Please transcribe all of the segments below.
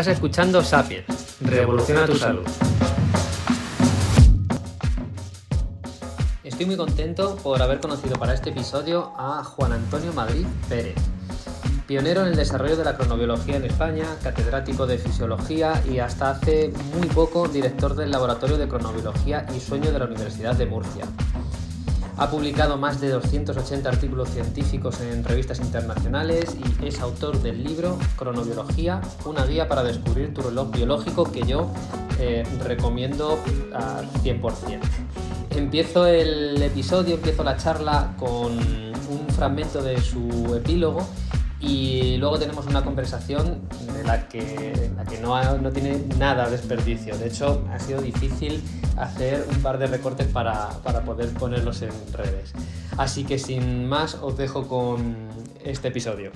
Estás escuchando Sapiens, Revoluciona tu salud. Estoy muy contento por haber conocido para este episodio a Juan Antonio Madrid Pérez, pionero en el desarrollo de la cronobiología en España, catedrático de fisiología y hasta hace muy poco director del Laboratorio de Cronobiología y Sueño de la Universidad de Murcia. Ha publicado más de 280 artículos científicos en revistas internacionales y es autor del libro Cronobiología, una guía para descubrir tu reloj biológico que yo eh, recomiendo al 100%. Empiezo el episodio, empiezo la charla con un fragmento de su epílogo y luego tenemos una conversación de la que, no, tiene nada de desperdicio. De hecho, ha sido difícil hacer un par de recortes para, para poder ponerlos en redes. Así que sin más, os dejo con este episodio.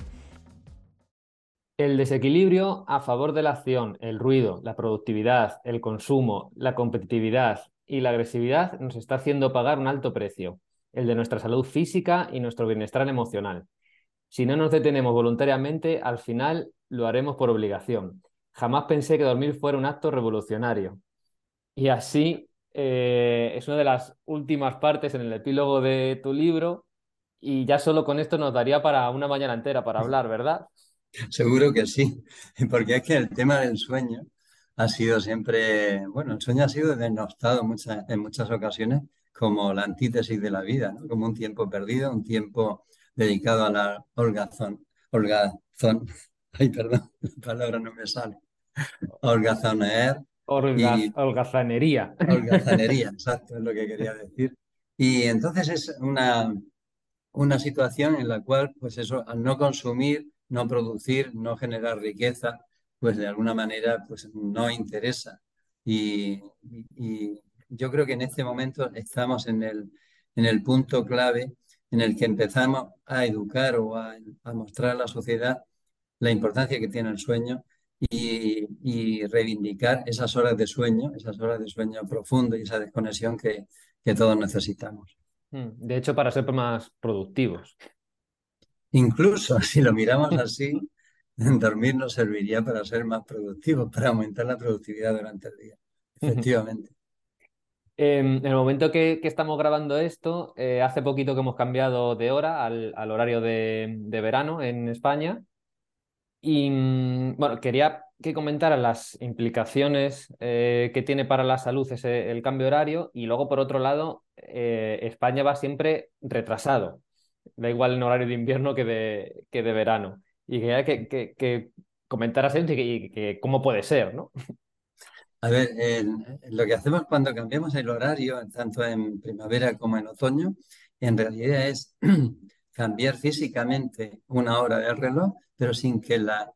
El desequilibrio a favor de la acción, el ruido, la productividad, el consumo, la competitividad y la agresividad nos está haciendo pagar un alto precio, el de nuestra salud física y nuestro bienestar emocional. Si no nos detenemos voluntariamente, al final lo haremos por obligación. Jamás pensé que dormir fuera un acto revolucionario. Y así eh, es una de las últimas partes en el epílogo de tu libro y ya solo con esto nos daría para una mañana entera para hablar, ¿verdad? Seguro que sí, porque es que el tema del sueño ha sido siempre, bueno, el sueño ha sido denostado en muchas ocasiones como la antítesis de la vida, como un tiempo perdido, un tiempo dedicado a la holgazón, holgazón, ay, perdón, la palabra no me sale, holgazoneer. holgazanería. Holgazanería, exacto, es lo que quería decir. Y entonces es una, una situación en la cual, pues eso, al no consumir, no producir, no generar riqueza, pues de alguna manera, pues no interesa. Y, y yo creo que en este momento estamos en el, en el punto clave en el que empezamos a educar o a, mostrar a la sociedad la importancia que tiene el sueño y, reivindicar esas horas de sueño, esas horas de sueño profundo y esa desconexión que, que todos necesitamos. Mm, de hecho, para ser más productivos. Incluso si lo miramos así, dormir nos serviría para ser más productivos, para aumentar la productividad durante el día. Efectivamente. Em, en el momento que, estamos grabando esto, eh, hace poquito que hemos cambiado de hora al, horario de, verano en España. Y mm, bueno, quería que comentaras las implicaciones eh, que tiene para la salud ese, el cambio horario. Y luego, por otro lado, eh, España va siempre retrasado. Da igual en horario de invierno que de, que de verano. Y quería que, que, comentaras eso y que, cómo puede ser, ¿no? A ver, lo que hacemos cuando cambiamos el horario, tanto en primavera como en otoño, en realidad es cambiar físicamente una hora del reloj, pero sin que la,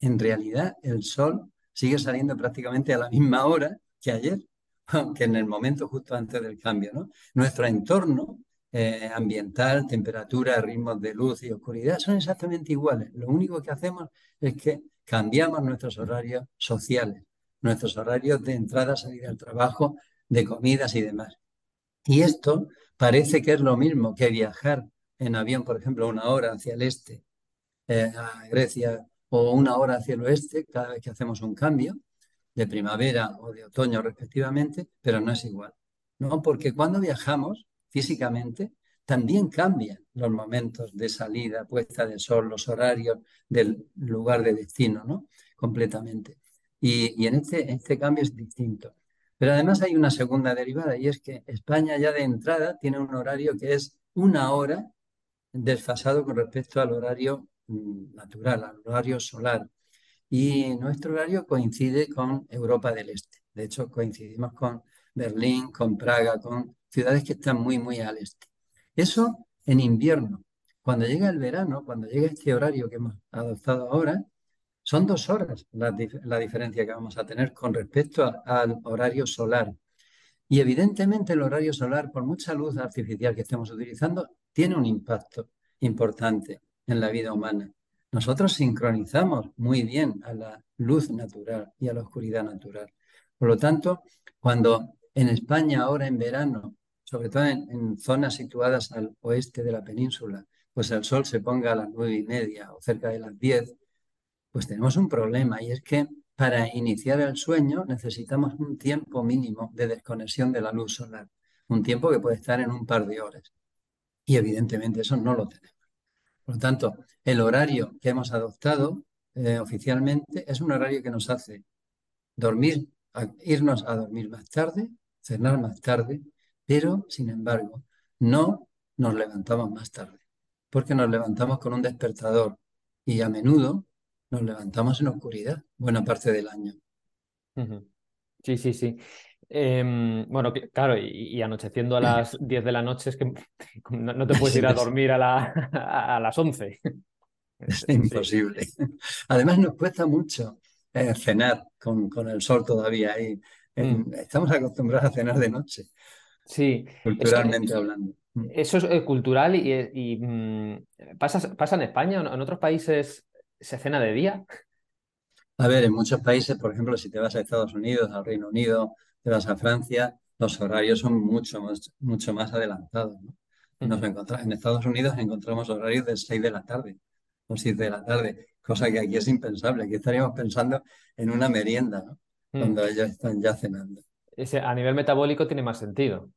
en realidad el sol sigue saliendo prácticamente a la misma hora que ayer, aunque en el momento justo antes del cambio. ¿no? Nuestro entorno eh, ambiental, temperatura, ritmos de luz y oscuridad son exactamente iguales. Lo único que hacemos es que cambiamos nuestros horarios sociales nuestros horarios de entrada, salida al trabajo, de comidas y demás. Y esto parece que es lo mismo que viajar en avión, por ejemplo, una hora hacia el este eh, a Grecia o una hora hacia el oeste cada vez que hacemos un cambio de primavera o de otoño respectivamente, pero no es igual. ¿no? Porque cuando viajamos físicamente, también cambian los momentos de salida, puesta de sol, los horarios del lugar de destino, ¿no? Completamente. Y, en este, este cambio es distinto. Pero además hay una segunda derivada y es que España ya de entrada tiene un horario que es una hora desfasado con respecto al horario mm, natural, al horario solar. Y nuestro horario coincide con Europa del Este. De hecho, coincidimos con Berlín, con Praga, con ciudades que están muy, muy al este. Eso en invierno. Cuando llega el verano, cuando llega este horario que hemos adoptado ahora, son dos horas la, diferencia que vamos a tener con respecto al horario solar. Y evidentemente el horario solar, por mucha luz artificial que estemos utilizando, tiene un impacto importante en la vida humana. Nosotros sincronizamos muy bien a la luz natural y a la oscuridad natural. Por lo tanto, cuando en España ahora en verano, sobre todo en, en zonas situadas al oeste de la península, pues el sol se ponga a las nueve y media o cerca de las diez, pues tenemos un problema y es que para iniciar el sueño necesitamos un tiempo mínimo de desconexión de la luz solar, un tiempo que puede estar en un par de horas. Y evidentemente eso no lo tenemos. Por lo tanto, el horario que hemos adoptado eh, oficialmente es un horario que nos hace dormir, irnos a dormir más tarde, cenar más tarde, pero sin embargo no nos levantamos más tarde, porque nos levantamos con un despertador y a menudo nos levantamos en oscuridad buena parte del año. Sí, sí, sí. Em, bueno, claro, y, anocheciendo a las 10 de la noche es que no, te puedes ir a dormir a, la, a, las 11. Es imposible. Además nos cuesta mucho eh, cenar con, con, el sol todavía ahí. Mm. Estamos acostumbrados a cenar de noche. Sí. Culturalmente hablando. Mm. Eso es eh, cultural y, mm, ¿pasa, ¿pasa, en España? ¿En otros países se cena de día? A ver, en muchos países, por ejemplo, si te vas a Estados Unidos, al Reino Unido, te vas a Francia, los horarios son mucho más, mucho más adelantados. Nos en Estados Unidos encontramos horarios de 6 de la tarde o 7 de la tarde, cosa que aquí es impensable. Aquí estaríamos pensando en una merienda, ¿no? Mm. Cuando ellos están ya cenando. Ese, a nivel metabólico tiene más sentido.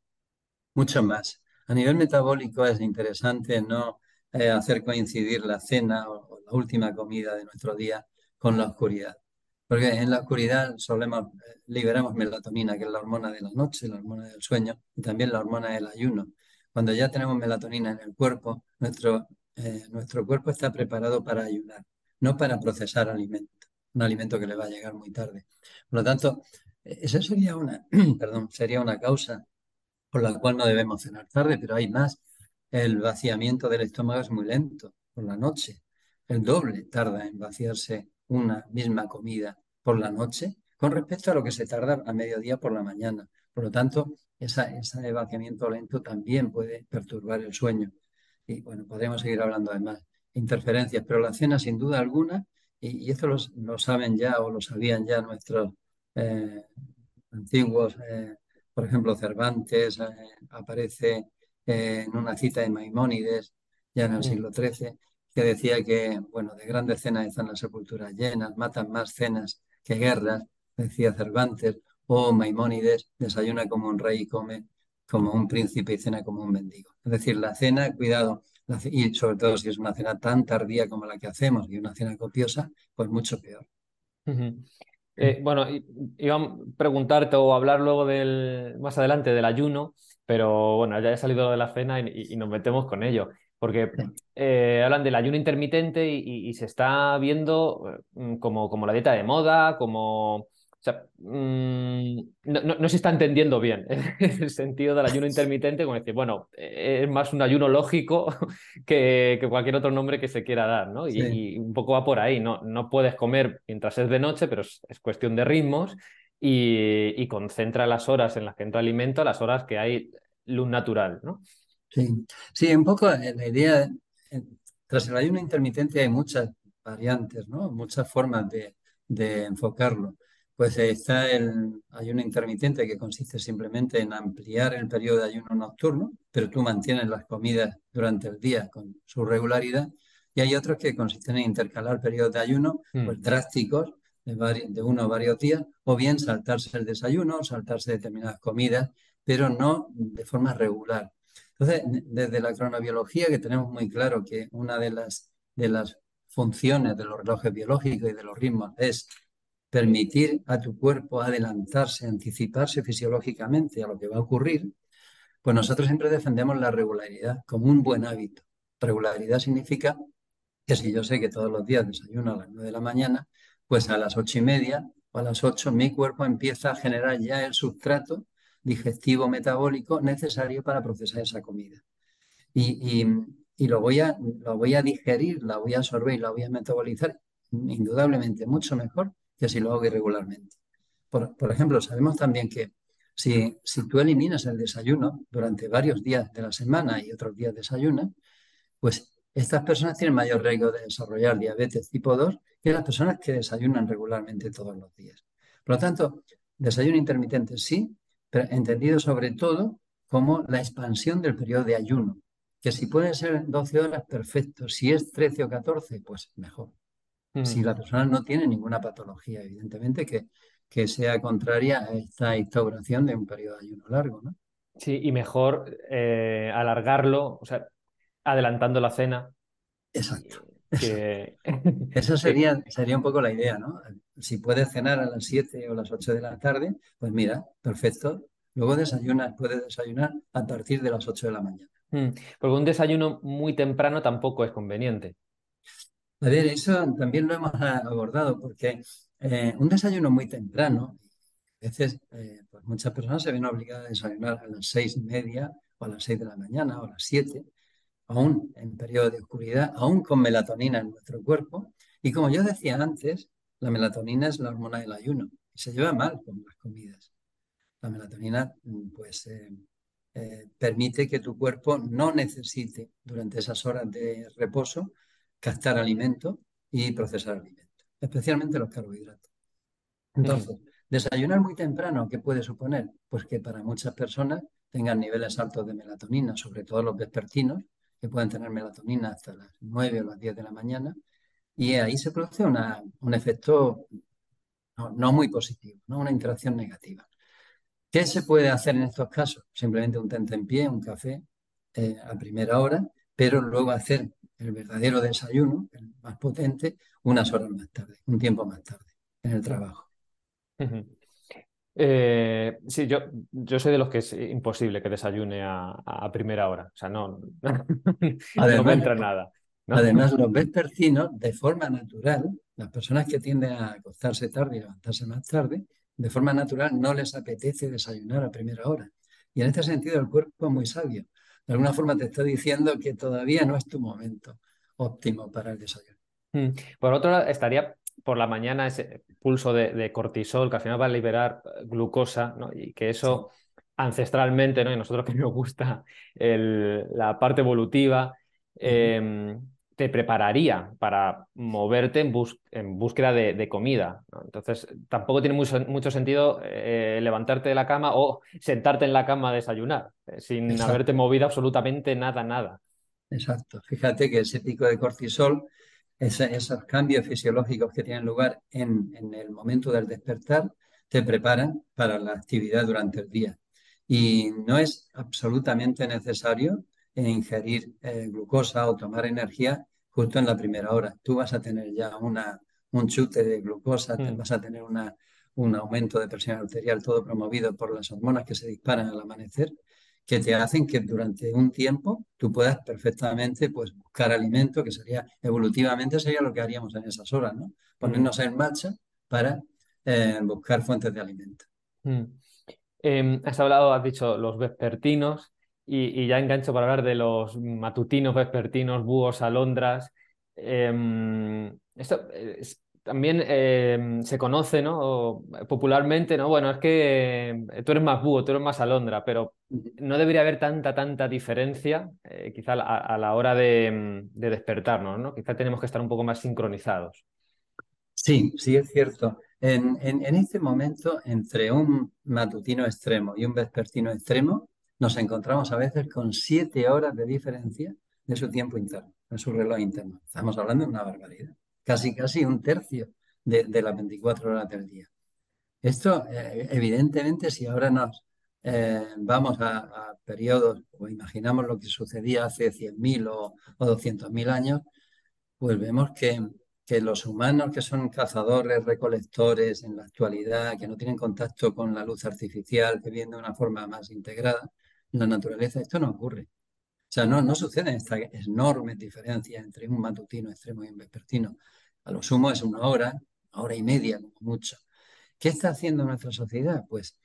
Mucho más. A nivel metabólico es interesante no eh, hacer coincidir la cena o, la última comida de nuestro día con la oscuridad. Porque en la oscuridad solemos, eh, liberamos melatonina, que es la hormona de la noche, la hormona del sueño, y también la hormona del ayuno. Cuando ya tenemos melatonina en el cuerpo, nuestro, eh, nuestro cuerpo está preparado para ayunar, no para procesar alimento, un alimento que le va a llegar muy tarde. Por lo tanto, esa sería una, perdón, sería una causa por la cual no debemos cenar tarde, pero hay más. El vaciamiento del estómago es muy lento por la noche. El doble tarda en vaciarse una misma comida por la noche con respecto a lo que se tarda a mediodía por la mañana. Por lo tanto, ese vaciamiento lento también puede perturbar el sueño. Y bueno, podríamos seguir hablando de más interferencias, pero la cena sin duda alguna, y, esto lo saben ya o lo sabían ya nuestros eh, antiguos, eh, por ejemplo, Cervantes eh, aparece en una cita de Maimónides, ya en el mm. siglo XIII, que decía que, bueno, de grandes cenas están las sepulturas llenas, matan más cenas que guerras, decía Cervantes, o Maimónides, desayuna como un rey y come como un príncipe y cena como un mendigo. Es decir, la cena, cuidado, y sobre todo si es una cena tan tardía como la que hacemos y una cena copiosa, pues mucho peor. Eh, bueno, iba a preguntarte o hablar luego del, más adelante del ayuno, pero bueno, ya he salido de la cena y, nos metemos con ello, porque eh, hablan del ayuno intermitente y, se está viendo eh, como, como la dieta de moda, como sea, mm, no, se está entendiendo bien el sentido del ayuno intermitente, como decir, bueno, es más un ayuno lógico que, cualquier otro nombre que se quiera dar, ¿no? Y, un poco va por ahí, ¿no? No puedes comer mientras es de noche, pero es, cuestión de ritmos y, concentra las horas en las que entra alimento las horas que hay luz natural, ¿no? Sí, sí, un poco eh, la idea, eh, tras el ayuno intermitente hay muchas variantes, ¿no? Muchas formas de, de enfocarlo. Pues está el ayuno intermitente que consiste simplemente en ampliar el periodo de ayuno nocturno, pero tú mantienes las comidas durante el día con su regularidad. Y hay otros que consisten en intercalar periodos de ayuno pues, mm. drásticos de, de uno o varios días, o bien saltarse el desayuno, saltarse determinadas comidas, pero no de forma regular. Entonces, desde la cronobiología, que tenemos muy claro que una de las, de las funciones de los relojes biológicos y de los ritmos es permitir a tu cuerpo adelantarse, anticiparse fisiológicamente a lo que va a ocurrir, pues nosotros siempre defendemos la regularidad como un buen hábito. Regularidad significa que si yo sé que todos los días desayuno a las 9 de la mañana, pues a las ocho y media o a las 8 mi cuerpo empieza a generar ya el sustrato digestivo metabólico necesario para procesar esa comida. Y, lo, voy a, lo voy a digerir, la voy a absorber y la voy a metabolizar indudablemente mucho mejor que si lo hago irregularmente. Por, ejemplo, sabemos también que si, si tú eliminas el desayuno durante varios días de la semana y otros días desayunas, pues estas personas tienen mayor riesgo de desarrollar diabetes tipo 2 que las personas que desayunan regularmente todos los días. Por lo tanto, desayuno intermitente sí, pero entendido sobre todo como la expansión del periodo de ayuno, que si puede ser 12 horas, perfecto. Si es 13 o 14, pues mejor. si la persona no tiene ninguna patología, evidentemente, que, que sea contraria a esta instauración de un periodo de ayuno largo, ¿no? Sí, y mejor eh, alargarlo, o sea, adelantando la cena. Exacto. Esa sería, sería un poco la idea, ¿no? Si puedes cenar a las 7 o las 8 de la tarde, pues mira, perfecto. Luego desayunas, puedes desayunar a partir de las 8 de la mañana. Mm, porque un desayuno muy temprano tampoco es conveniente. A ver, eso también lo hemos abordado, porque eh, un desayuno muy temprano, a veces eh, pues muchas personas se ven obligadas a desayunar a las seis y media o a las seis de la mañana o a las siete, aún en periodo de oscuridad, aún con melatonina en nuestro cuerpo. Y como yo decía antes, la melatonina es la hormona del ayuno y se lleva mal con las comidas. La melatonina, mm, pues, eh, eh, permite que tu cuerpo no necesite durante esas horas de reposo captar alimento y procesar alimento, especialmente los carbohidratos. Entonces, desayunar muy temprano, ¿qué puede suponer? Pues que para muchas personas tengan niveles altos de melatonina, sobre todo los vespertinos, pueden tener melatonina hasta las 9 o las 10 de la mañana, y ahí se produce un efecto no, muy positivo, ¿no? una interacción negativa. ¿Qué se puede hacer en estos casos? Simplemente un tente en pie, un café eh, a primera hora, pero luego hacer el verdadero desayuno, el más potente, unas horas más tarde, un tiempo más tarde, en el trabajo. Eh, sí, yo, yo soy de los que es imposible que desayune a, primera hora. O sea, no, no me entra nada. Además, los vespertinos, de forma natural, las personas que tienden a acostarse tarde y levantarse más tarde, de forma natural no les apetece desayunar a primera hora. Y en este sentido el cuerpo es muy sabio. De alguna forma te está diciendo que todavía no es tu momento óptimo para el desayuno. Mm. Por otro lado, estaría por la mañana ese pulso de, cortisol que al final va a liberar eh, glucosa ¿no? y que eso ancestralmente, ¿no? y nosotros que nos gusta la parte evolutiva, te prepararía para moverte en, en búsqueda de, comida. Entonces, tampoco tiene mucho, sentido eh, levantarte de la cama o sentarte en la cama a desayunar, eh, sin haberte movido absolutamente nada, nada. Exacto. Fíjate que ese pico de cortisol, esos cambios fisiológicos que tienen lugar en, el momento del despertar, te preparan para la actividad durante el día. Y no es absolutamente necesario ingerir eh, glucosa o tomar energía justo en la primera hora. Tú vas a tener ya una, un chute de glucosa, mm. vas a tener una, un aumento de presión arterial, todo promovido por las hormonas que se disparan al amanecer, que te hacen que durante un tiempo tú puedas perfectamente pues, buscar alimento, que sería evolutivamente sería lo que haríamos en esas horas, ¿no? Ponernos en marcha para eh, buscar fuentes de alimento. Mm. Em, has hablado, has dicho los vespertinos, y, ya engancho para hablar de los matutinos, vespertinos, búhos, alondras. Em, esto también em, se conoce ¿no? popularmente, ¿no? Bueno, es que eh, tú eres más búho, tú eres más alondra, pero no debería haber tanta, tanta diferencia eh, quizá a, la hora de, despertarnos, ¿no? Quizá tenemos que estar un poco más sincronizados. Sí, sí, es cierto. En, en, en este momento, entre un matutino extremo y un vespertino extremo, nos encontramos a veces con siete horas de diferencia de su tiempo interno, de su reloj interno. Estamos hablando de una barbaridad, casi casi un tercio de, las 24 horas del día. Esto, eh, evidentemente, si ahora nos eh, vamos a, periodos o imaginamos lo que sucedía hace 100.000 o, o 200.000 años, pues vemos que, que los humanos que son cazadores, recolectores en la actualidad, que no tienen contacto con la luz artificial, que vienen de una forma más integrada, la naturaleza esto no ocurre. Sea, no, no suceden estas enormes diferencias entre un matutino extremo y un vespertino. A lo sumo es una hora, una hora y media como mucho. ¿Qué está haciendo nuestra sociedad? Pues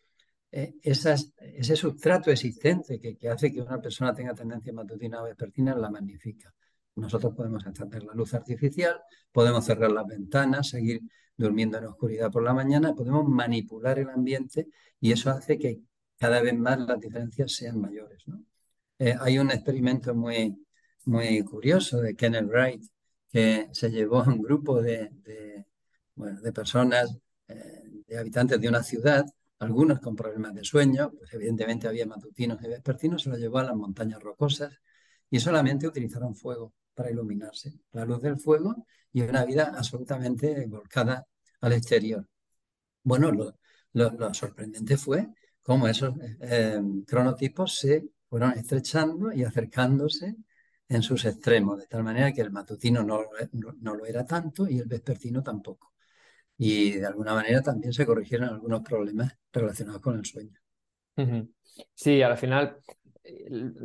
eh, ese sustrato existente que, que, hace que una persona tenga tendencia matutina o vespertina la magnifica. Nosotros podemos encender la luz artificial, podemos cerrar las ventanas, seguir durmiendo en oscuridad por la mañana, podemos manipular el ambiente y eso hace que cada vez más las diferencias sean mayores. Eh, hay un experimento muy, muy curioso de Kenneth Wright que se llevó a un grupo de, de, personas, eh, de habitantes de una ciudad, algunos con problemas de sueño, pues evidentemente había matutinos y vespertinos, se los llevó a las montañas rocosas y solamente utilizaron fuego para iluminarse, la luz del fuego y una vida absolutamente volcada al exterior. Bueno, lo, sorprendente fue cómo esos eh, cronotipos se fueron estrechando y acercándose en sus extremos, de tal manera que el matutino no, no, lo era tanto y el vespertino tampoco. Y de alguna manera también se corrigieron algunos problemas relacionados con el sueño. Sí, al final,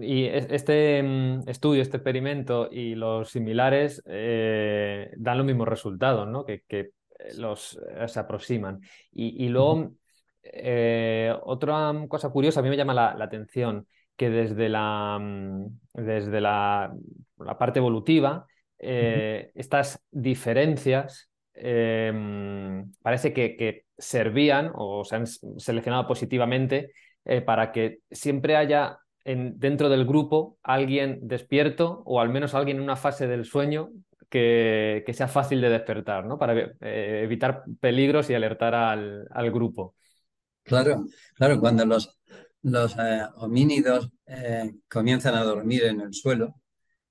y este mm, estudio, este experimento y los similares eh, dan los mismos resultados, ¿no? Que, que los eh, se aproximan. Y, luego, eh, otra cosa curiosa, a mí me llama la, atención que desde la, mm, desde la, parte evolutiva, eh, estas diferencias em, parece que, servían o se han seleccionado positivamente para que siempre haya en, dentro del grupo alguien despierto o al menos alguien en una fase del sueño que, sea fácil de despertar, ¿no? Para eh, evitar peligros y alertar al, grupo. Claro, claro, cuando los, los eh, homínidos eh, comienzan a dormir en el suelo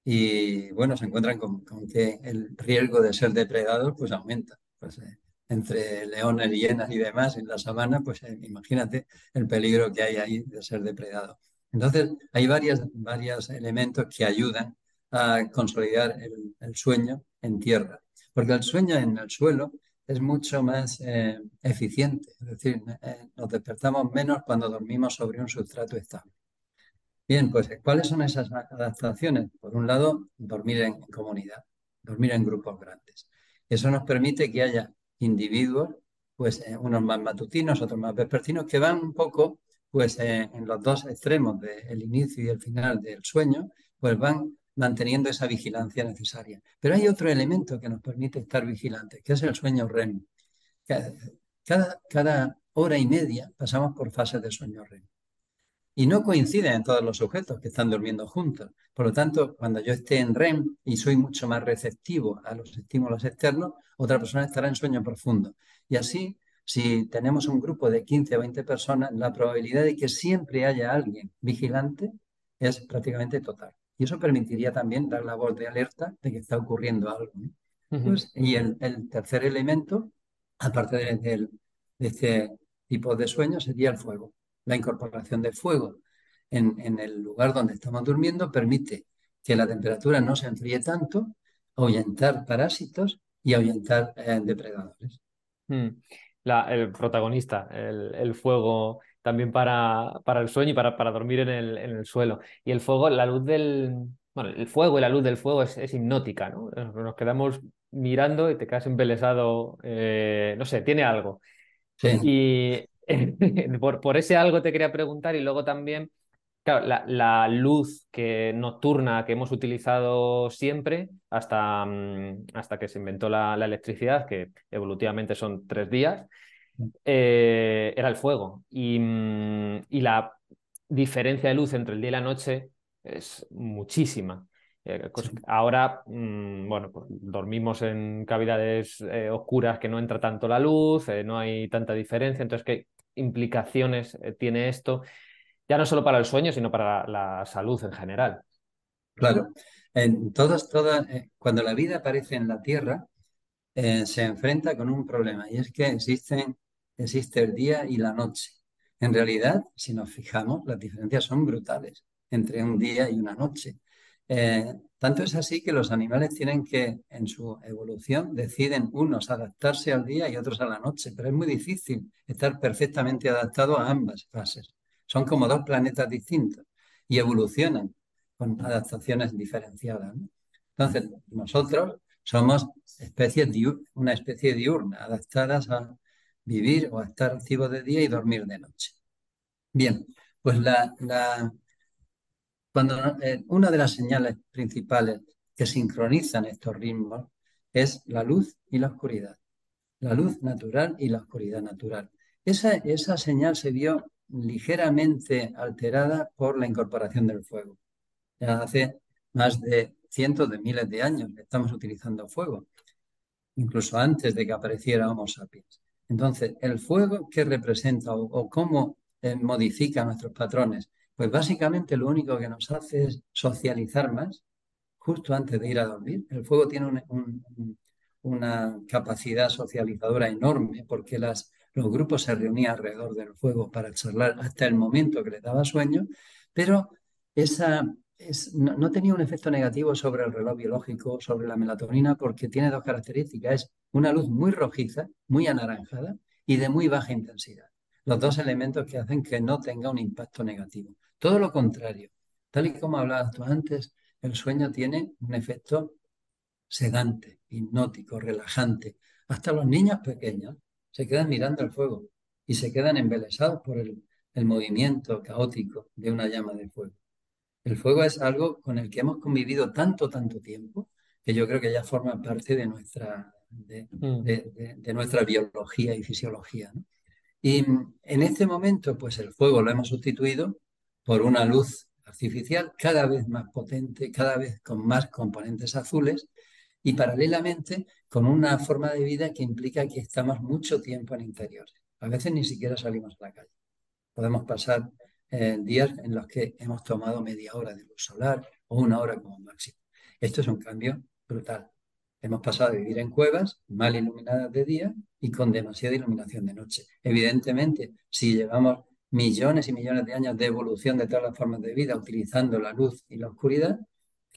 y bueno, se encuentran con, que el riesgo de ser depredados pues aumenta. Pues, entre leones, hienas y demás en la sabana, pues imagínate el peligro que hay ahí de ser depredado. Entonces, hay varios varios elementos que ayudan a consolidar el, sueño en tierra. Porque el sueño en el suelo es mucho más eh, eficiente, es decir, eh, nos despertamos menos cuando dormimos sobre un sustrato estable. Bien, pues ¿cuáles son esas adaptaciones? Por un lado, dormir en comunidad, dormir en grupos grandes. Eso nos permite que haya individuos, pues eh, unos más matutinos, otros más vespertinos, que van un poco, pues en los dos extremos del inicio y el final del sueño, pues van manteniendo esa vigilancia necesaria. Pero hay otro elemento que nos permite estar vigilantes, que es el sueño REM. Cada, cada hora y media pasamos por fases de sueño REM. Y no coinciden en todos los sujetos que están durmiendo juntos. Por lo tanto, cuando yo esté en REM y soy mucho más receptivo a los estímulos externos, otra persona estará en sueño profundo. Y así, si tenemos un grupo de 15 o 20 personas, la probabilidad de que siempre haya alguien vigilante es prácticamente total. Y eso permitiría también dar la voz de alerta de que está ocurriendo algo. Pues, y el, tercer elemento, aparte de, este tipo de sueño, sería el fuego. La incorporación del fuego en, el lugar donde estamos durmiendo permite que la temperatura no se enfríe tanto, ahuyentar parásitos y ahuyentar eh, depredadores. Mm. el protagonista, el fuego también para, para el sueño y para, para dormir en el, en el, suelo. Y el fuego, la luz del. Bueno, el fuego y la luz del fuego es, es hipnótica, ¿no? Nos quedamos mirando y te quedas embelesado. Eh, no sé, tiene algo. Sí. Y por, por, ese algo te quería preguntar, y luego también. Claro, la, la, luz que nocturna que hemos utilizado siempre hasta, mm, hasta que se inventó la, la electricidad, que evolutivamente son tres días, eh, era el fuego. Mm, y, la diferencia de luz entre el día y la noche es muchísima. Eh, ahora, mm, bueno, pues dormimos en cavidades eh, oscuras que no entra tanto la luz, no hay tanta diferencia. Entonces, ¿qué implicaciones tiene esto? Ya no solo para el sueño, sino para la, salud en general. Claro. En todas, todas, cuando la vida aparece en la Tierra, se enfrenta con un problema y es que existen existe el día y la noche. En realidad, si nos fijamos, las diferencias son brutales entre un día y una noche. Eh, tanto es así que los animales tienen que, en su evolución, deciden unos adaptarse al día y otros a la noche, pero es muy difícil estar perfectamente adaptado a ambas fases. Son como dos planetas distintos y evolucionan con adaptaciones diferenciadas. Entonces, nosotros somos una especie diurna, adaptadas a, vivir o estar activo de día y dormir de noche. Bien, pues la, cuando, eh, una de las señales principales que sincronizan estos ritmos es la luz y la oscuridad. La luz natural y la oscuridad natural. Esa, esa señal se vio ligeramente alterada por la incorporación del fuego. Hace más de cientos de miles de años estamos utilizando fuego, incluso antes de que apareciera Homo sapiens. Entonces, ¿el fuego qué representa o, cómo eh, modifica nuestros patrones? Pues básicamente lo único que nos hace es socializar más, justo antes de ir a dormir. El fuego tiene una capacidad socializadora enorme porque los grupos se reunían alrededor del fuego para charlar hasta el momento que les daba sueño, pero esa, no, tenía un efecto negativo sobre el reloj biológico, sobre la melatonina, porque tiene dos características. Es una luz muy rojiza, muy anaranjada y de muy baja intensidad. Los dos elementos que hacen que no tenga un impacto negativo. Todo lo contrario. Tal y como hablabas tú antes, el sueño tiene un efecto sedante, hipnótico, relajante. Hasta los niños pequeños se quedan mirando el fuego y se quedan embelesados por el movimiento caótico de una llama de fuego. El fuego es algo con el que hemos convivido tanto, tanto tiempo, que yo creo que ya forma parte de nuestra, de, mm. nuestra biología y fisiología. Y en este momento, pues el fuego lo hemos sustituido por una luz artificial cada vez más potente, cada vez con más componentes azules y paralelamente con una forma de vida que implica que estamos mucho tiempo en interiores. A veces ni siquiera salimos a la calle. Podemos pasar días en los que hemos tomado media hora de luz solar o una hora como máximo. Esto es un cambio brutal. Hemos pasado a vivir en cuevas mal iluminadas de día y con demasiada iluminación de noche. Evidentemente, si llevamos millones y millones de años de evolución de todas las formas de vida utilizando la luz y la oscuridad,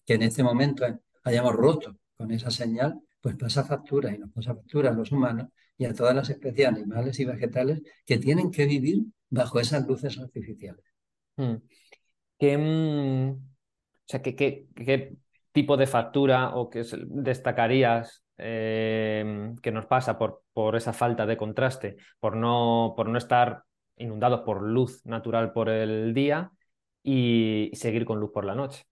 que en este momento hayamos roto con esa señal, pues pasa factura y nos pasa factura a los humanos y a todas las especies animales y vegetales que tienen que vivir bajo esas luces artificiales. Hmm. ¿Qué, mm, o sea, ¿qué, tipo de factura o qué destacarías eh, que nos pasa por, por, esa falta de contraste, por no, por no estar inundados por luz natural por el día y seguir con luz por la noche?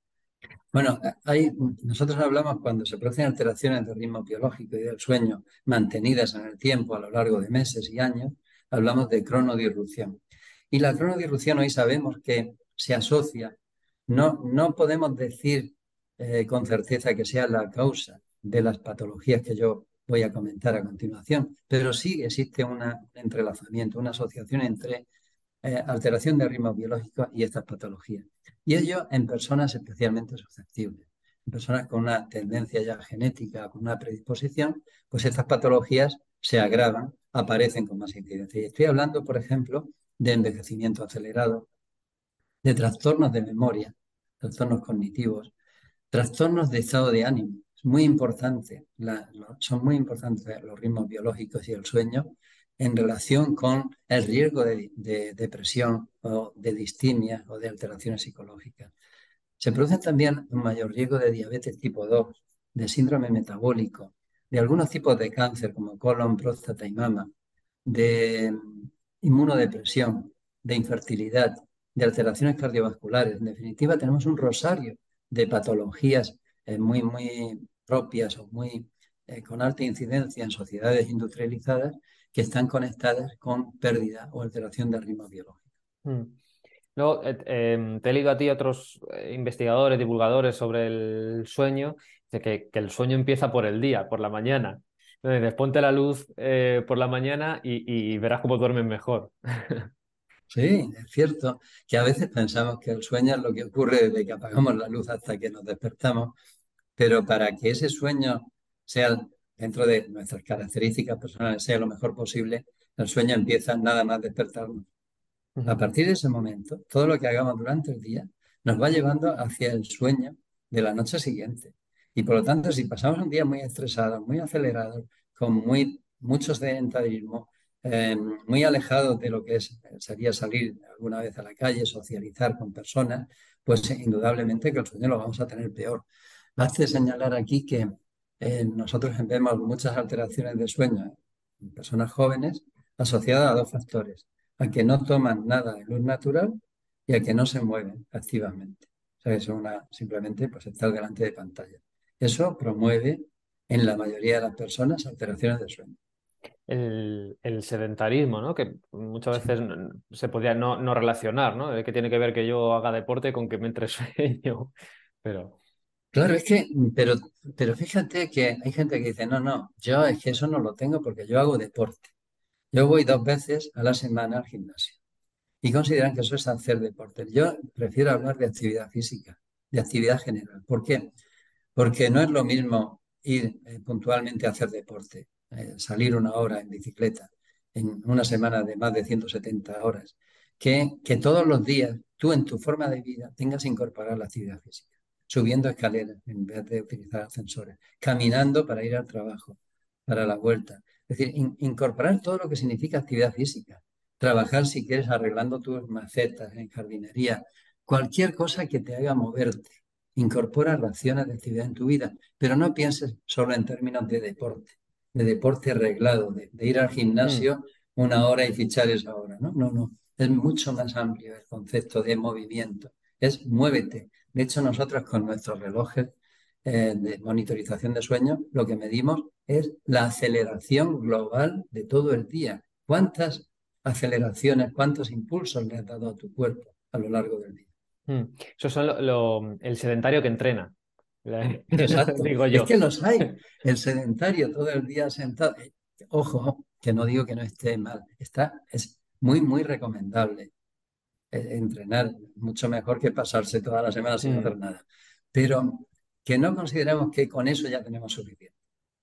Bueno, hay, nosotros hablamos cuando se producen alteraciones del ritmo biológico y del sueño mantenidas en el tiempo a lo largo de meses y años, hablamos de cronodirrupción. Y la cronodirrupción hoy sabemos que se asocia, no, no podemos decir eh, con certeza que sea la causa de las patologías que yo voy a comentar a continuación, pero sí existe un entrelazamiento, una asociación entre eh, alteración de ritmo biológico y estas patologías. Y ello en personas especialmente susceptibles. En personas con una tendencia ya genética, con una predisposición, pues estas patologías se agravan, aparecen con más incidencia. Y estoy hablando, por ejemplo, de envejecimiento acelerado, de trastornos de memoria, trastornos cognitivos, trastornos de estado de ánimo. Es muy importante, son muy importantes los ritmos biológicos y el sueño en relación con el riesgo de, de depresión o de distimia o de alteraciones psicológicas. Se produce también un mayor riesgo de diabetes tipo 2, de síndrome metabólico, de algunos tipos de cáncer como colon, próstata y mama, de inmunodepresión, de infertilidad, de alteraciones cardiovasculares. En definitiva, tenemos un rosario de patologías eh, muy, muy propias o muy eh, con alta incidencia en sociedades industrializadas que están conectadas con pérdida o alteración del ritmo biológico. Mm. Luego, eh, em, te he leído a ti otros investigadores, divulgadores sobre el sueño, de que, el sueño empieza por el día, por la mañana. Entonces, ponte la luz eh, por la mañana y, verás cómo duermes mejor. Sí, es cierto que a veces pensamos que el sueño es lo que ocurre desde que apagamos la luz hasta que nos despertamos, pero para que ese sueño sea dentro de nuestras características personales sea lo mejor posible, el sueño empieza nada más despertarnos. A partir de ese momento, todo lo que hagamos durante el día nos va llevando hacia el sueño de la noche siguiente. Y por lo tanto, si pasamos un día muy estresado, muy acelerado, con muy, mucho sedentarismo, eh, muy alejados de lo que es, sería salir alguna vez a la calle, socializar con personas, pues indudablemente que el sueño lo vamos a tener peor. Hace señalar aquí que eh, nosotros vemos muchas alteraciones de sueño en personas jóvenes asociadas a dos factores, a que no toman nada de luz natural y a que no se mueven activamente. O sea, es una, simplemente pues, estar delante de pantalla. Eso promueve en la mayoría de las personas alteraciones de sueño. El, sedentarismo, ¿no? Que muchas veces se podría no, relacionar, ¿no? que tiene que ver que yo haga deporte con que me entre sueño. Pero. Claro, es que, pero, pero fíjate que hay gente que dice, no, no, yo es que eso no lo tengo porque yo hago deporte. Yo voy dos veces a la semana al gimnasio. Y consideran que eso es hacer deporte. Yo prefiero hablar de actividad física, de actividad general. ¿Por qué? Porque no es lo mismo ir eh, puntualmente a hacer deporte, eh, salir una hora en bicicleta en una semana de más de 170 horas, que, que todos los días tú en tu forma de vida tengas que incorporar la actividad física, subiendo escaleras en vez de utilizar ascensores, caminando para ir al trabajo, para la vuelta. Es decir, incorporar todo lo que significa actividad física, trabajar si quieres arreglando tus macetas en jardinería, cualquier cosa que te haga moverte. Incorpora raciones de actividad en tu vida, pero no pienses solo en términos de deporte, de deporte arreglado, de, ir al gimnasio mm. una hora y fichar esa hora. No, no, no. Es mucho más amplio el concepto de movimiento. Es muévete. De hecho, nosotros con nuestros relojes eh, de monitorización de sueño, lo que medimos es la aceleración global de todo el día. ¿Cuántas aceleraciones, cuántos impulsos le has dado a tu cuerpo a lo largo del día? Hmm. Eso es el sedentario que entrena. Exacto. Digo yo. Es que los hay. El sedentario todo el día sentado. Ojo, que no digo que no esté mal. Está, es muy, muy recomendable eh, entrenar. Mucho mejor que pasarse toda la semana sin hmm. hacer nada. Pero que no consideremos que con eso ya tenemos suficiente.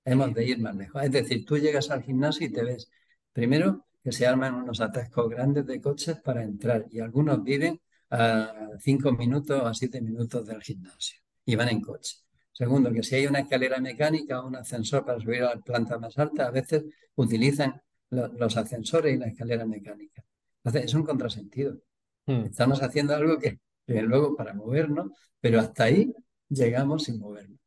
Hemos de ir más lejos. Es decir, tú llegas al gimnasio y te ves, primero, que se arman unos atascos grandes de coches para entrar y algunos viven a cinco minutos o a siete minutos del gimnasio y van en coche. Segundo, que si hay una escalera mecánica o un ascensor para subir a la planta más alta, a veces utilizan los ascensores y la escalera mecánica. Entonces, es un contrasentido. Hmm. Estamos haciendo algo que, luego para movernos, pero hasta ahí llegamos sin movernos.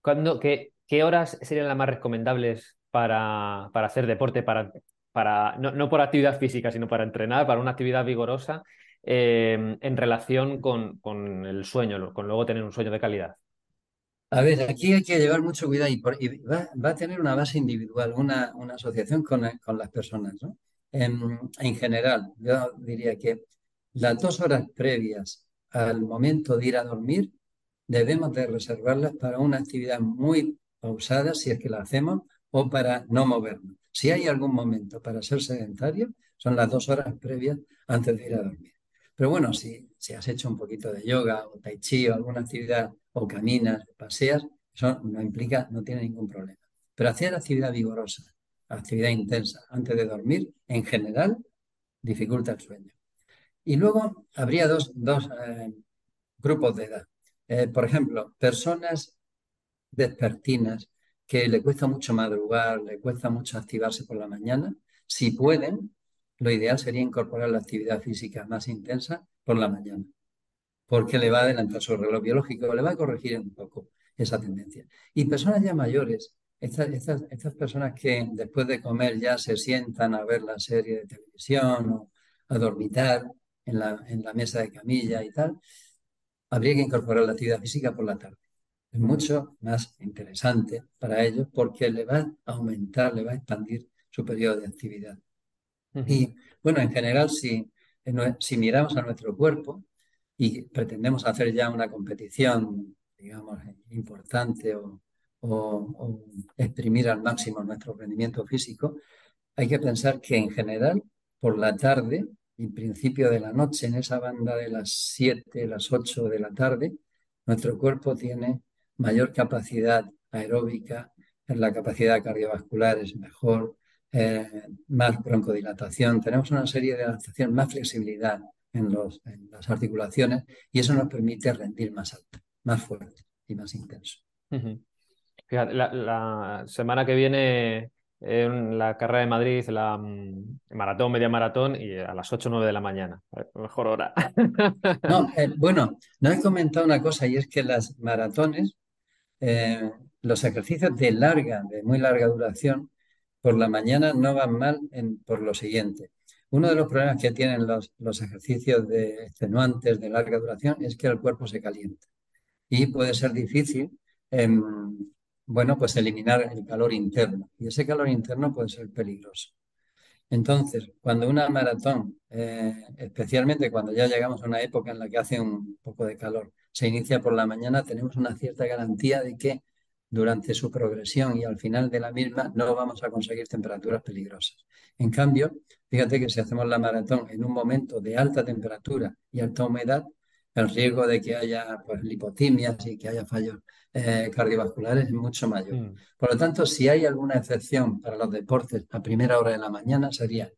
¿Cuándo, qué, qué, horas serían las más recomendables para, para hacer deporte, para, para no, no, por actividad física, sino para entrenar, para una actividad vigorosa? Em, en relación con, el sueño, con luego tener un sueño de calidad? A ver, aquí hay que llevar mucho cuidado y, va, a tener una base individual, una, asociación con, las personas. En, general, yo diría que las dos horas previas al momento de ir a dormir debemos de reservarlas para una actividad muy pausada, si es que la hacemos, o para no movernos. Si hay algún momento para ser sedentario, son las dos horas previas antes de ir a dormir. Pero bueno, si, si has hecho un poquito de yoga o tai chi o alguna actividad, o caminas, paseas, eso no implica, no tiene ningún problema. Pero hacer actividad vigorosa, actividad intensa antes de dormir, en general, dificulta el sueño. Y luego habría dos, eh, grupos de edad. Eh, por ejemplo, personas despertinas que le cuesta mucho madrugar, le cuesta mucho activarse por la mañana, si pueden, lo ideal sería incorporar la actividad física más intensa por la mañana, porque le va a adelantar su reloj biológico, le va a corregir un poco esa tendencia. Y personas ya mayores, estas, personas que después de comer ya se sientan a ver la serie de televisión o a dormitar en la, en la mesa de camilla y tal, habría que incorporar la actividad física por la tarde. Es mucho más interesante para ellos porque le va a aumentar, le va a expandir su periodo de actividad. Y bueno, en general, si, si miramos a nuestro cuerpo y pretendemos hacer ya una competición, digamos, importante o, exprimir al máximo nuestro rendimiento físico, hay que pensar que en general, por la tarde y principio de la noche, en esa banda de las 7, las 8 de la tarde, nuestro cuerpo tiene mayor capacidad aeróbica, la capacidad cardiovascular es mejor, eh, más broncodilatación, tenemos una serie de adaptación, más flexibilidad en, los, en las articulaciones y eso nos permite rendir más alto, más fuerte y más intenso. Fíjate, la, semana que viene en la carrera de Madrid, la mm, maratón, media maratón, y a las 8 o 9 de la mañana. Mejor hora. No, eh, bueno, no he comentado una cosa y es que las maratones, eh, los ejercicios de larga, de muy larga duración, por la mañana no van mal por lo siguiente. Uno de los problemas que tienen los, ejercicios de extenuantes de larga duración es que el cuerpo se calienta y puede ser difícil, em, bueno, pues eliminar el calor interno y ese calor interno puede ser peligroso. Entonces, cuando una maratón, eh, especialmente cuando ya llegamos a una época en la que hace un poco de calor, se inicia por la mañana, tenemos una cierta garantía de que durante su progresión y al final de la misma no vamos a conseguir temperaturas peligrosas. En cambio, fíjate que si hacemos la maratón en un momento de alta temperatura y alta humedad, el riesgo de que haya pues, lipotimias y que haya fallos eh, cardiovasculares es mucho mayor. Mm. Por lo tanto, si hay alguna excepción para los deportes a primera hora de la mañana, sería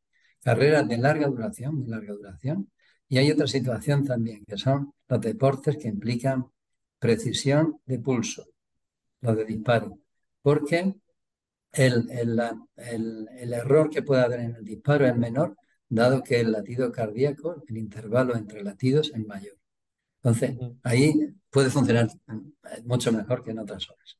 carreras de larga duración, de larga duración. Y hay otra situación también, que son los deportes que implican precisión de pulso, los de disparo. Porque el, el, error que puede haber en el disparo es menor, dado que el latido cardíaco, el intervalo entre latidos es mayor. Entonces, ahí puede funcionar mucho mejor que en otras horas.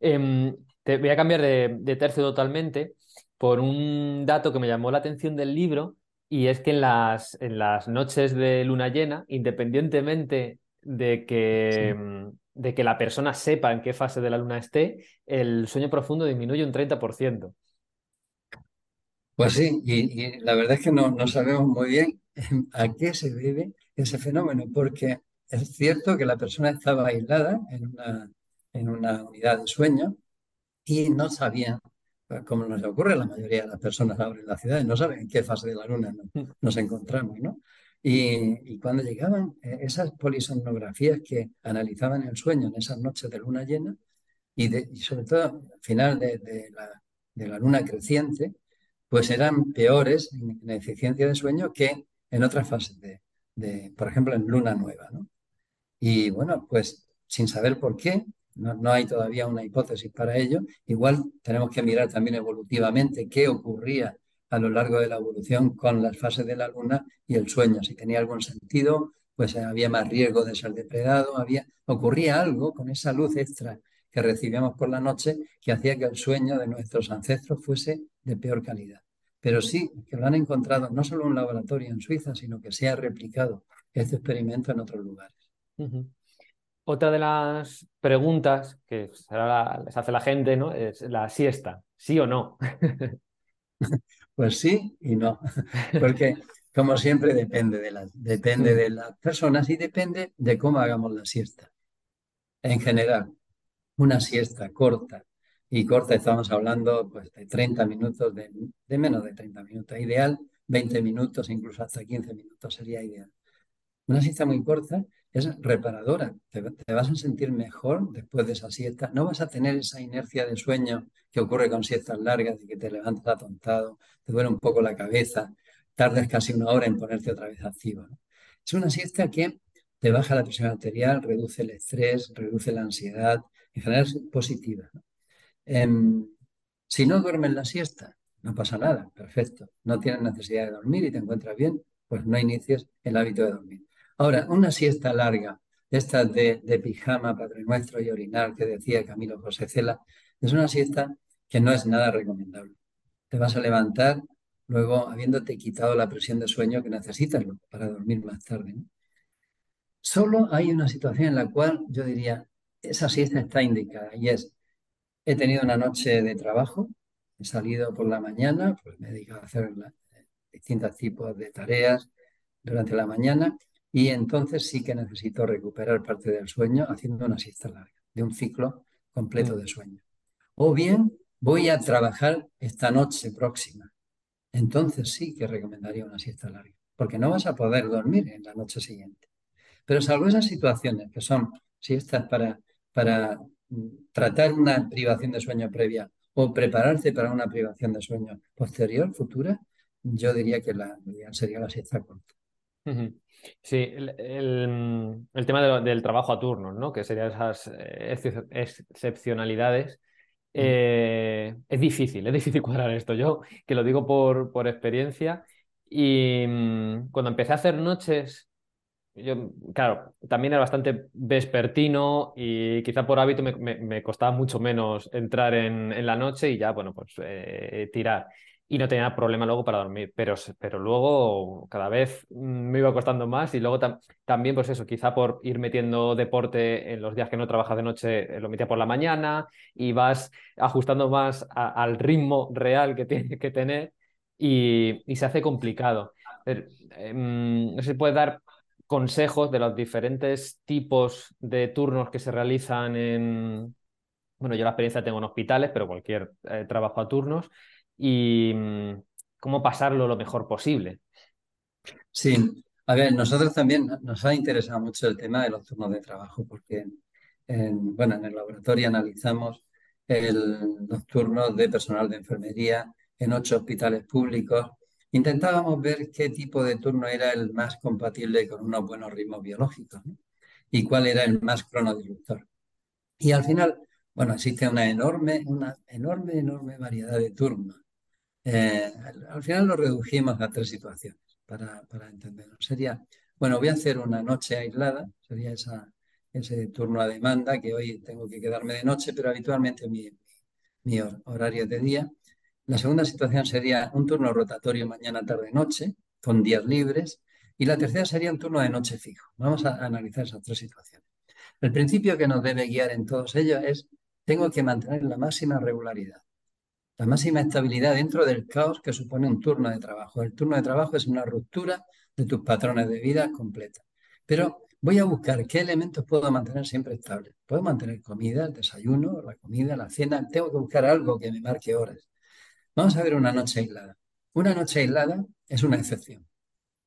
Em, te voy a cambiar de, de, tercio totalmente por un dato que me llamó la atención del libro y es que en las, en las noches de luna llena, independientemente de que, em, de que la persona sepa en qué fase de la luna esté, el sueño profundo disminuye un 30%. Pues sí, y, la verdad es que no, no, sabemos muy bien a qué se debe ese fenómeno, porque es cierto que la persona estaba aislada en una, en una unidad de sueño y no sabía, pues, como nos ocurre a la mayoría de las personas ahora en las ciudades, no saben en qué fase de la luna nos, nos encontramos, ¿no? Y, cuando llegaban eh, esas polisomnografías que analizaban el sueño en esas noches de luna llena, y, sobre todo al final de, la, luna creciente, pues eran peores en, eficiencia de sueño que en otras fases de, por ejemplo, en luna nueva. Y bueno, pues sin saber por qué, no, hay todavía una hipótesis para ello, igual tenemos que mirar también evolutivamente qué ocurría a lo largo de la evolución con las fases de la luna y el sueño. Si tenía algún sentido, pues había más riesgo de ser depredado, había, ocurría algo con esa luz extra que recibíamos por la noche que hacía que el sueño de nuestros ancestros fuese de peor calidad. Pero sí que lo han encontrado no solo en un laboratorio en Suiza, sino que se ha replicado este experimento en otros lugares. Otra de las preguntas que les hace la gente ¿no? es la siesta, ¿sí o no? Pues sí y no, porque como siempre depende de, las, depende de las personas y depende de cómo hagamos la siesta. En general, una siesta corta, y corta estamos hablando pues, de 30 minutos, de, de menos de 30 minutos, ideal 20 minutos, incluso hasta 15 minutos sería ideal. Una siesta muy corta es reparadora. Te, vas a sentir mejor después de esa siesta. No vas a tener esa inercia de sueño que ocurre con siestas largas, de que te levantas atontado, te duele un poco la cabeza, tardas casi una hora en ponerte otra vez activo. Es una siesta que te baja la presión arterial, reduce el estrés, reduce la ansiedad, en general es positiva. Em, si no duermes la siesta, no pasa nada, perfecto. No tienes necesidad de dormir y te encuentras bien, pues no inicies el hábito de dormir. Ahora, una siesta larga, esta de, pijama, Padre Nuestro y orinar que decía Camilo José Cela, es una siesta que no es nada recomendable. Te vas a levantar luego habiéndote quitado la presión de sueño que necesitas para dormir más tarde. Solo hay una situación en la cual yo diría, esa siesta está indicada y es, he tenido una noche de trabajo, he salido por la mañana, pues me he dedicado a hacer distintos tipos de tareas durante la mañana y entonces sí que necesito recuperar parte del sueño haciendo una siesta larga, de un ciclo completo mm. de sueño. O bien voy a trabajar esta noche próxima. Entonces sí que recomendaría una siesta larga, porque no vas a poder dormir en la noche siguiente. Pero salvo esas situaciones que son siestas para, para mm, tratar una privación de sueño previa o prepararse para una privación de sueño posterior, futura, yo diría que la sería la siesta corta. Sí, el, tema del trabajo a turnos, ¿no? Que serían esas eh, excepcionalidades. Eh, es difícil, es difícil cuadrar esto. Yo, que lo digo por, por experiencia, y mm, cuando empecé a hacer noches, yo, claro, también era bastante vespertino y quizá por hábito me, costaba mucho menos entrar en, la noche y ya, bueno, pues eh, tirar y no tenía problema luego para dormir, pero, pero luego cada vez me iba costando más y luego también, pues eso, quizá por ir metiendo deporte en los días que no trabajas de noche, eh, lo metía por la mañana y vas ajustando más al ritmo real que tienes que tener y, se hace complicado. Em, no se puede dar consejos de los diferentes tipos de turnos que se realizan en, bueno, yo la experiencia tengo en hospitales, pero cualquier eh, trabajo a turnos y mm, cómo pasarlo lo mejor posible. Sí, A ver, nosotros también nos ha interesado mucho el tema de los turnos de trabajo, porque en, bueno, en el laboratorio analizamos los turnos de personal de enfermería en ocho hospitales públicos. Intentábamos ver qué tipo de turno era el más compatible con unos buenos ritmos biológicos y cuál era el más cronodirector. Y al final, bueno, existe una enorme, una enorme, enorme variedad de turnos. Eh, al final lo redujimos a tres situaciones para, para entenderlo. Sería, bueno, voy a hacer una noche aislada, sería ese turno a demanda, que hoy tengo que quedarme de noche, pero habitualmente mi, horario de día. La segunda situación sería un turno rotatorio mañana, tarde, noche, con días libres. Y la tercera sería un turno de noche fijo. Vamos a analizar esas tres situaciones. El principio que nos debe guiar en todos ellos es, tengo que mantener la máxima regularidad, la máxima estabilidad dentro del caos que supone un turno de trabajo. El turno de trabajo es una ruptura de tus patrones de vida completa. Pero voy a buscar qué elementos puedo mantener siempre estables. Puedo mantener comida, el desayuno, la comida, la cena. Tengo que buscar algo que me marque horas. Vamos a ver una noche aislada. Una noche aislada es una excepción.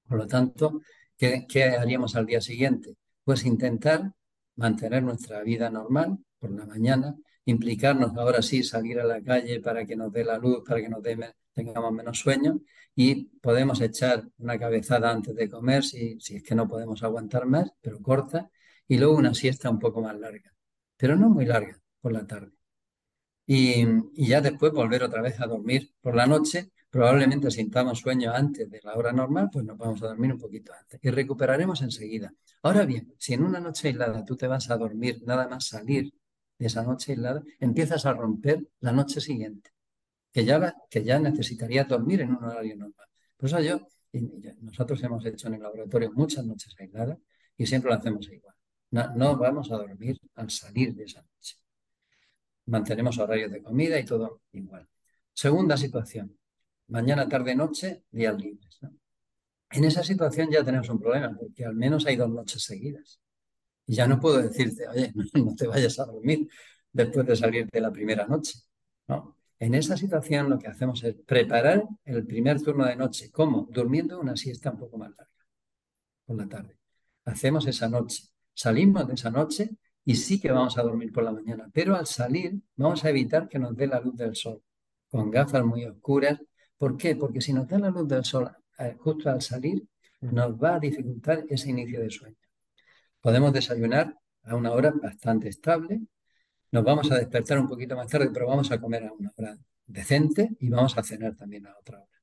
Por lo tanto, ¿qué, qué haríamos al día siguiente? Pues intentar mantener nuestra vida normal por la mañana, implicarnos ahora sí salir a la calle para que nos dé la luz, para que nos tengamos menos sueño y podemos echar una cabezada antes de comer si, si es que no podemos aguantar más, pero corta, y luego una siesta un poco más larga, pero no muy larga por la tarde. Y, y ya después volver otra vez a dormir por la noche, probablemente sintamos sueño antes de la hora normal, pues nos vamos a dormir un poquito antes y recuperaremos enseguida. Ahora bien, si en una noche aislada tú te vas a dormir nada más salir esa noche aislada, empiezas a romper la noche siguiente, que ya, que ya necesitaría dormir en un horario normal. Por eso yo, nosotros hemos hecho en el laboratorio muchas noches aisladas y siempre lo hacemos igual. No, no vamos a dormir al salir de esa noche. Mantenemos horarios de comida y todo igual. Segunda situación, mañana, tarde, noche, días libres. En esa situación ya tenemos un problema, porque al menos hay dos noches seguidas. Y ya no puedo decirte, oye, no te vayas a dormir después de salir de la primera noche. ¿no? En esa situación lo que hacemos es preparar el primer turno de noche. ¿Cómo? Durmiendo una siesta un poco más larga, por la tarde. Hacemos esa noche. Salimos de esa noche y sí que vamos a dormir por la mañana, pero al salir vamos a evitar que nos dé la luz del sol, con gafas muy oscuras. ¿Por qué? Porque si nos da la luz del sol eh, justo al salir, nos va a dificultar ese inicio de sueño. Podemos desayunar a una hora bastante estable, nos vamos a despertar un poquito más tarde, pero vamos a comer a una hora decente y vamos a cenar también a otra hora.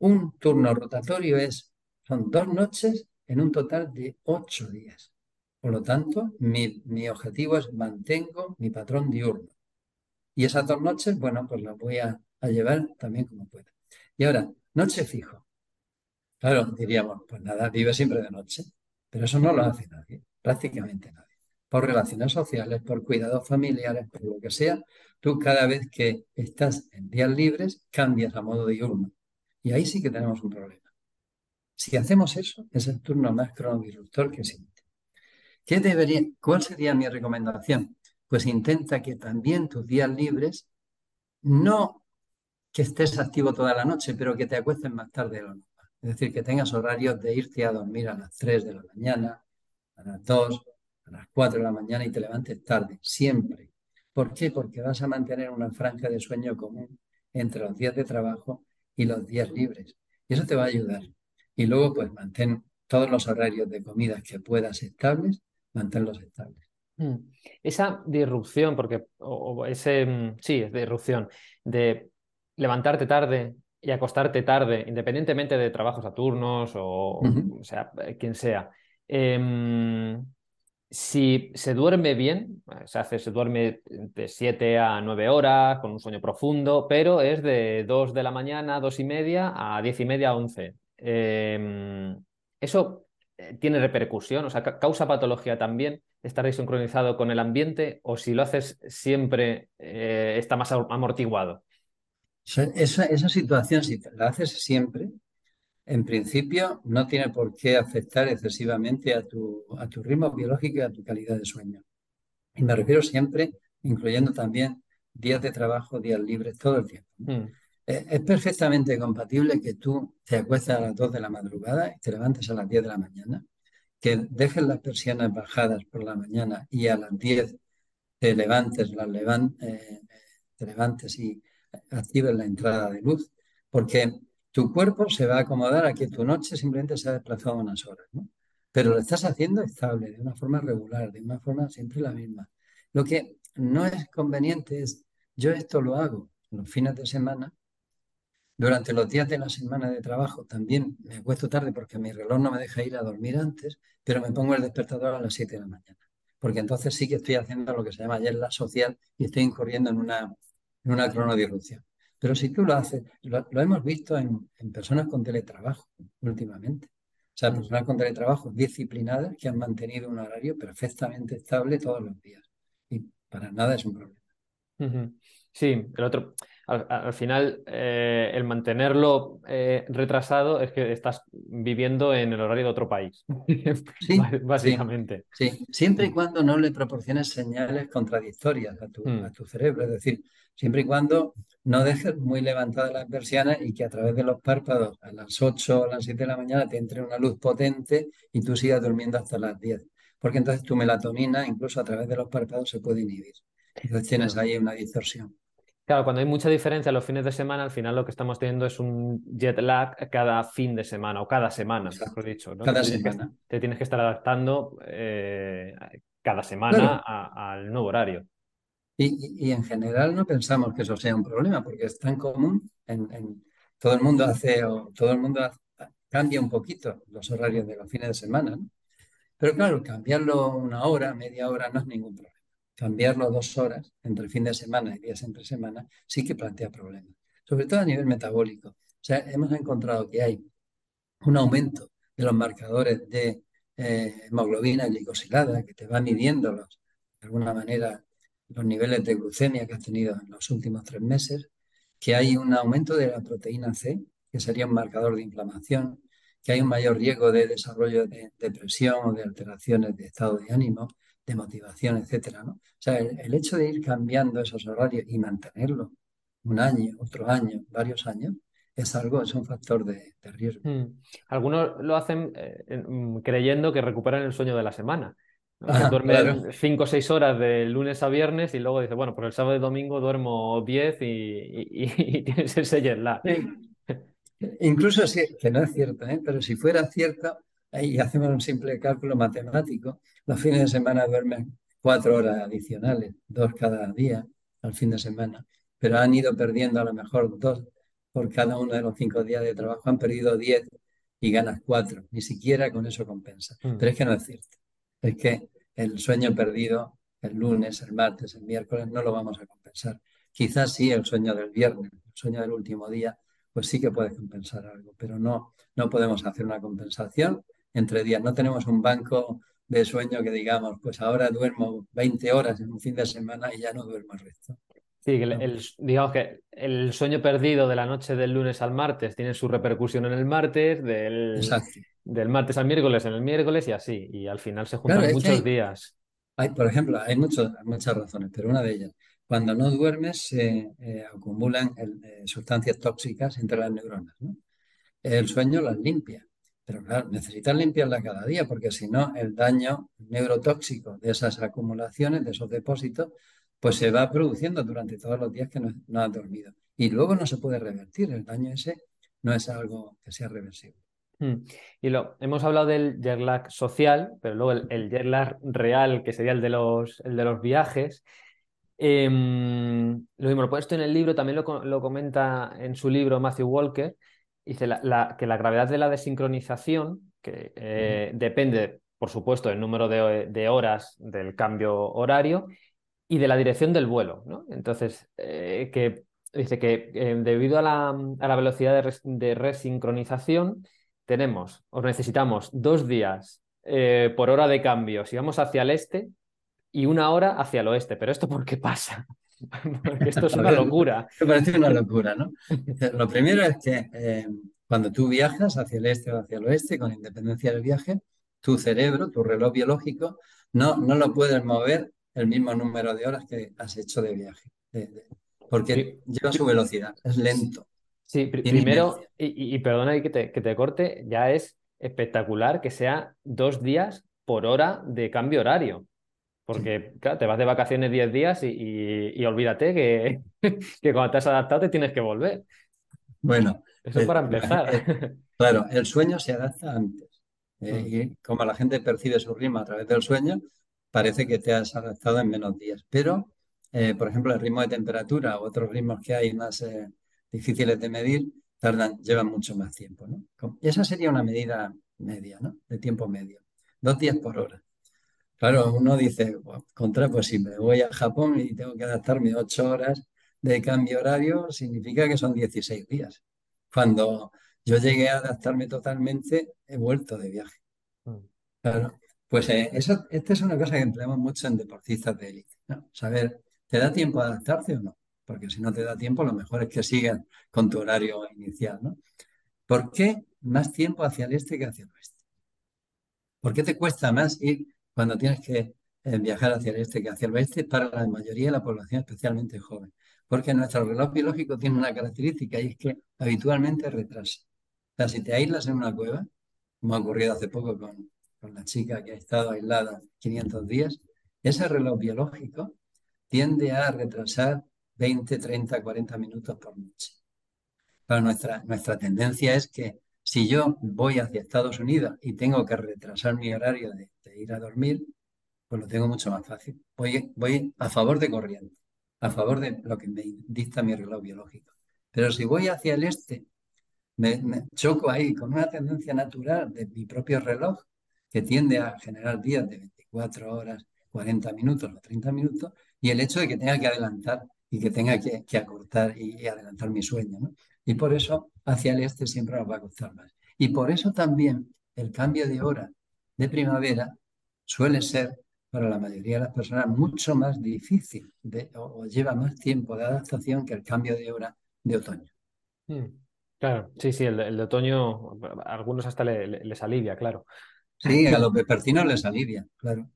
Un turno rotatorio es, son dos noches en un total de ocho días. Por lo tanto, mi, mi objetivo es mantengo mi patrón diurno. Y esas dos noches, bueno, pues las voy a, a llevar también como pueda. Y ahora, noche fijo. Claro, diríamos, pues nada, vive siempre de noche, pero eso no lo hace nadie, prácticamente nadie. Por relaciones sociales, por cuidados familiares, por lo que sea, tú cada vez que estás en días libres cambias a modo diurno. Y ahí sí que tenemos un problema. Si hacemos eso, es el turno más cronodisruptor que existe. ¿Qué debería, ¿Cuál sería mi recomendación? Pues intenta que también tus días libres no que estés activo toda la noche, pero que te acuestes más tarde de lo normal. Es decir, que tengas horarios de irte a dormir a las 3 de la mañana, a las 2, a las 4 de la mañana y te levantes tarde, siempre. ¿Por qué? Porque vas a mantener una franja de sueño común entre los días de trabajo y los días libres. Y eso te va a ayudar. Y luego, pues, mantén todos los horarios de comidas que puedas estables, manténlos estables. Mm. Esa disrupción, porque, o, ese, mm, sí, es disrupción, de levantarte tarde, y acostarte tarde, independientemente de trabajos a turnos o, sea, eh, quien sea. Em, si se duerme bien, se, hace, se duerme de 7 a 9 horas, con un sueño profundo, pero es de 2 de la mañana, 2 y media, a 10 y media, 11. Em, ¿Eso eh, tiene repercusión? O sea, ¿causa patología también estar desincronizado con el ambiente? ¿O si lo haces siempre, eh, está más amortiguado? Esa, esa situación, si la haces siempre, en principio no tiene por qué afectar excesivamente a tu, a tu ritmo biológico y a tu calidad de sueño. Y me refiero siempre, incluyendo también días de trabajo, días libres, todo el tiempo. Mm. Eh, Es perfectamente compatible que tú te acuestes a las 2 de la madrugada y te levantes a las 10 de la mañana, que dejes las persianas bajadas por la mañana y a las 10 te levantes, las levan- eh, te levantes y actives la entrada de luz, porque tu cuerpo se va a acomodar a que tu noche simplemente se ha desplazado unas horas, ¿no? Pero lo estás haciendo estable, de una forma regular, de una forma siempre la misma. Lo que no es conveniente es, yo esto lo hago los fines de semana, durante los días de la semana de trabajo también me acuesto tarde porque mi reloj no me deja ir a dormir antes, pero me pongo el despertador a las 7 de la mañana. Porque entonces sí que estoy haciendo lo que se llama ayer la social y estoy incurriendo en una, en una cronodilución. Pero si tú lo haces, lo, lo hemos visto en, en personas con teletrabajo últimamente. O sea, Mm. personas con teletrabajo disciplinadas que han mantenido un horario perfectamente estable todos los días. Y para nada es un problema. Sí, el otro, al, al final, eh, el mantenerlo eh, retrasado es que estás viviendo en el horario de otro país, sí. básicamente. Sí, siempre y cuando no le proporciones señales contradictorias a tu, Mm. a tu cerebro, es decir, siempre y cuando no dejes muy levantadas las persianas y que a través de los párpados a las 8 o a las 7 de la mañana te entre una luz potente y tú sigas durmiendo hasta las 10, porque entonces tu melatonina incluso a través de los párpados se puede inhibir. Entonces tienes ahí una distorsión. Claro, cuando hay mucha diferencia los fines de semana, al final lo que estamos teniendo es un jet lag cada fin de semana o cada semana, Exacto. mejor dicho, ¿no? Cada tienes que- semana. te tienes que estar adaptando eh, cada semana Claro. a- al nuevo horario. Y, en general no pensamos que eso sea un problema, porque es tan común, en, todo el mundo hace, o todo el mundo cambia un poquito los horarios de los fines de semana, ¿no? Pero claro, cambiarlo una hora, media hora, no es ningún problema. Cambiarlo dos horas entre fin de semana y días entre semana sí que plantea problemas, sobre todo a nivel metabólico. O sea, hemos encontrado que hay un aumento de los marcadores de eh, hemoglobina glicosilada, que te va midiendo los, de alguna manera los niveles de glucemia que has tenido en los últimos tres meses, que hay un aumento de la proteína C, que sería un marcador de inflamación, que hay un mayor riesgo de desarrollo de depresión o de alteraciones de estado de ánimo, de motivación, etcétera. O sea, el, hecho de ir cambiando esos horarios y mantenerlo un año, otro año, varios años, es algo, es un factor de, riesgo. Mm. Algunos lo hacen eh, en- creyendo que recuperan el sueño de la semana. Ah, duermen claro. 5 o 6 horas de lunes a viernes y luego dice, bueno, pues el sábado y domingo duermo 10 y, y- y- y tienes ese jet lag. Sí. Incluso si, que no es cierto, ¿eh? Pero si fuera cierto, y hacemos un simple cálculo matemático, los fines de semana duermen cuatro horas adicionales, dos cada día al fin de semana, pero han ido perdiendo a lo mejor dos por cada uno de los cinco días de trabajo, han perdido diez y ganas cuatro, ni siquiera con eso compensa. Mm. Pero es que no es cierto, es que el sueño perdido el lunes, el martes, el miércoles, no lo vamos a compensar. Quizás sí el sueño del viernes, el sueño del último día, pues sí que puede compensar algo, pero no, no podemos hacer una compensación entre días. No tenemos un banco de sueño que digamos, pues ahora duermo 20 horas en un fin de semana y ya no duermo el resto. Sí, el- el- digamos que el sueño perdido de la noche del lunes al martes tiene su repercusión en el martes, del, Exacto. Del martes al miércoles en el miércoles y así. Y al final se juntan Claro, muchos hay- días. Hay, por ejemplo, hay muchas razones, pero una de ellas, cuando no duermes se eh, acumulan el- eh, sustancias tóxicas entre las neuronas, ¿no? El sueño las limpia, pero claro, necesitas limpiarlas cada día porque si no, el daño neurotóxico de esas acumulaciones, de esos depósitos, pues se va produciendo durante todos los días que no, no has dormido. Y luego no se puede revertir, el daño ese no es algo que sea reversible. Mm. Y lo, hemos hablado del jet lag social, pero luego el, el jet lag real, que sería el de los, el de los viajes. Em, lo mismo, lo pone esto en el libro, también lo, lo comenta en su libro Matthew Walker, dice la- la- que la gravedad de la desincronización, que eh, depende, por supuesto, del número de, de horas del cambio horario y de la dirección del vuelo, ¿no? Entonces, eh, que dice que eh, debido a la, a la velocidad de, res- de resincronización, tenemos o necesitamos dos días eh, por hora de cambio si vamos hacia el este y una hora hacia el oeste. Pero ¿esto por qué pasa? Porque esto es una locura. Me parece una locura, ¿no? Lo primero es que eh, cuando tú viajas hacia el este o hacia el oeste, con independencia del viaje, tu cerebro, tu reloj biológico, no, no lo puedes mover el mismo número de horas que has hecho de viaje, de- de- porque lleva su velocidad, es lento. Sí, primero, y, perdona que te, que te corte, ya es espectacular que sea dos días por hora de cambio horario. Porque claro, te vas de vacaciones 10 días y, olvídate que, que, cuando te has adaptado te tienes que volver. Bueno, eso es para empezar. claro, el sueño se adapta antes. Eh, mm. Y como la gente percibe su ritmo a través del sueño, parece que te has adaptado en menos días. Pero, eh, por ejemplo, el ritmo de temperatura u otros ritmos que hay más eh, difíciles de medir, tardan, llevan mucho más tiempo. ¿no? Esa sería una medida media, ¿no? De tiempo medio. Dos días por hora. Claro, uno dice, contra, pues si me voy a Japón y tengo que adaptarme ocho horas de cambio horario, significa que son 16 días. Cuando yo llegué a adaptarme totalmente, he vuelto de viaje. Mm. Claro, pues eh, eso, esta es una cosa que empleamos mucho en deportistas de élite, ¿no? Saber, ¿te da tiempo a adaptarte o no? Porque si no te da tiempo, lo mejor es que sigas con tu horario inicial, ¿no? ¿Por qué más tiempo hacia el este que hacia el oeste? ¿Por qué te cuesta más ir cuando tienes que eh, viajar hacia el este que hacia el oeste para la mayoría de la población, especialmente joven? Porque nuestro reloj biológico tiene una característica y es que habitualmente retrasa. O sea, si te aíslas en una cueva, como ha ocurrido hace poco con, con la chica que ha estado aislada 500 días, ese reloj biológico tiende a retrasar 20, 30, 40 minutos por noche. Pero nuestra, nuestra tendencia es que si yo voy hacia Estados Unidos y tengo que retrasar mi horario de, ir a dormir, pues lo tengo mucho más fácil. Voy, voy a favor de corriente, a favor de lo que me dicta mi reloj biológico. Pero si voy hacia el este, me, choco ahí con una tendencia natural de mi propio reloj, que tiende a generar días de 24 horas, 40 minutos o 30 minutos, y el hecho de que tenga que adelantar y que tenga que, acortar y, adelantar mi sueño. ¿no? Y por eso hacia el este siempre nos va a costar más. Y por eso también el cambio de hora de primavera suele ser para la mayoría de las personas mucho más difícil de, o, lleva más tiempo de adaptación que el cambio de hora de otoño. Hmm. Claro, sí, sí, el de, otoño a algunos hasta les alivia, claro. Sí, a los vespertinos les alivia, claro.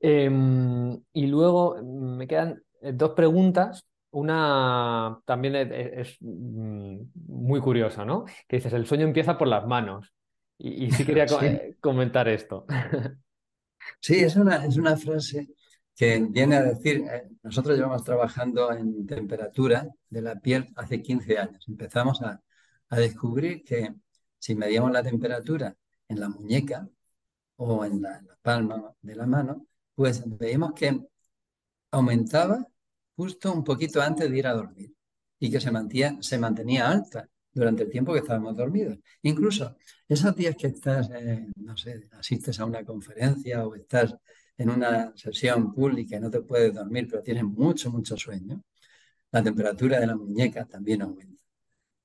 Em, y luego me quedan dos preguntas. Una también es, mm, muy curiosa, ¿no? Que dices, el sueño empieza por las manos. Y, sí quería eh, comentar esto. Sí, es una, es una frase que viene a decir, eh, nosotros llevamos trabajando en temperatura de la piel hace 15 años. Empezamos a, descubrir que si medíamos la temperatura en la muñeca o en la, en la palma de la mano, pues veíamos que aumentaba justo un poquito antes de ir a dormir y que se mantenía, se mantenía alta durante el tiempo que estábamos dormidos. Incluso esos días que estás, eh, no sé, asistes a una conferencia o estás en una sesión pública y no te puedes dormir, pero tienes mucho, mucho sueño, la temperatura de la muñeca también aumenta.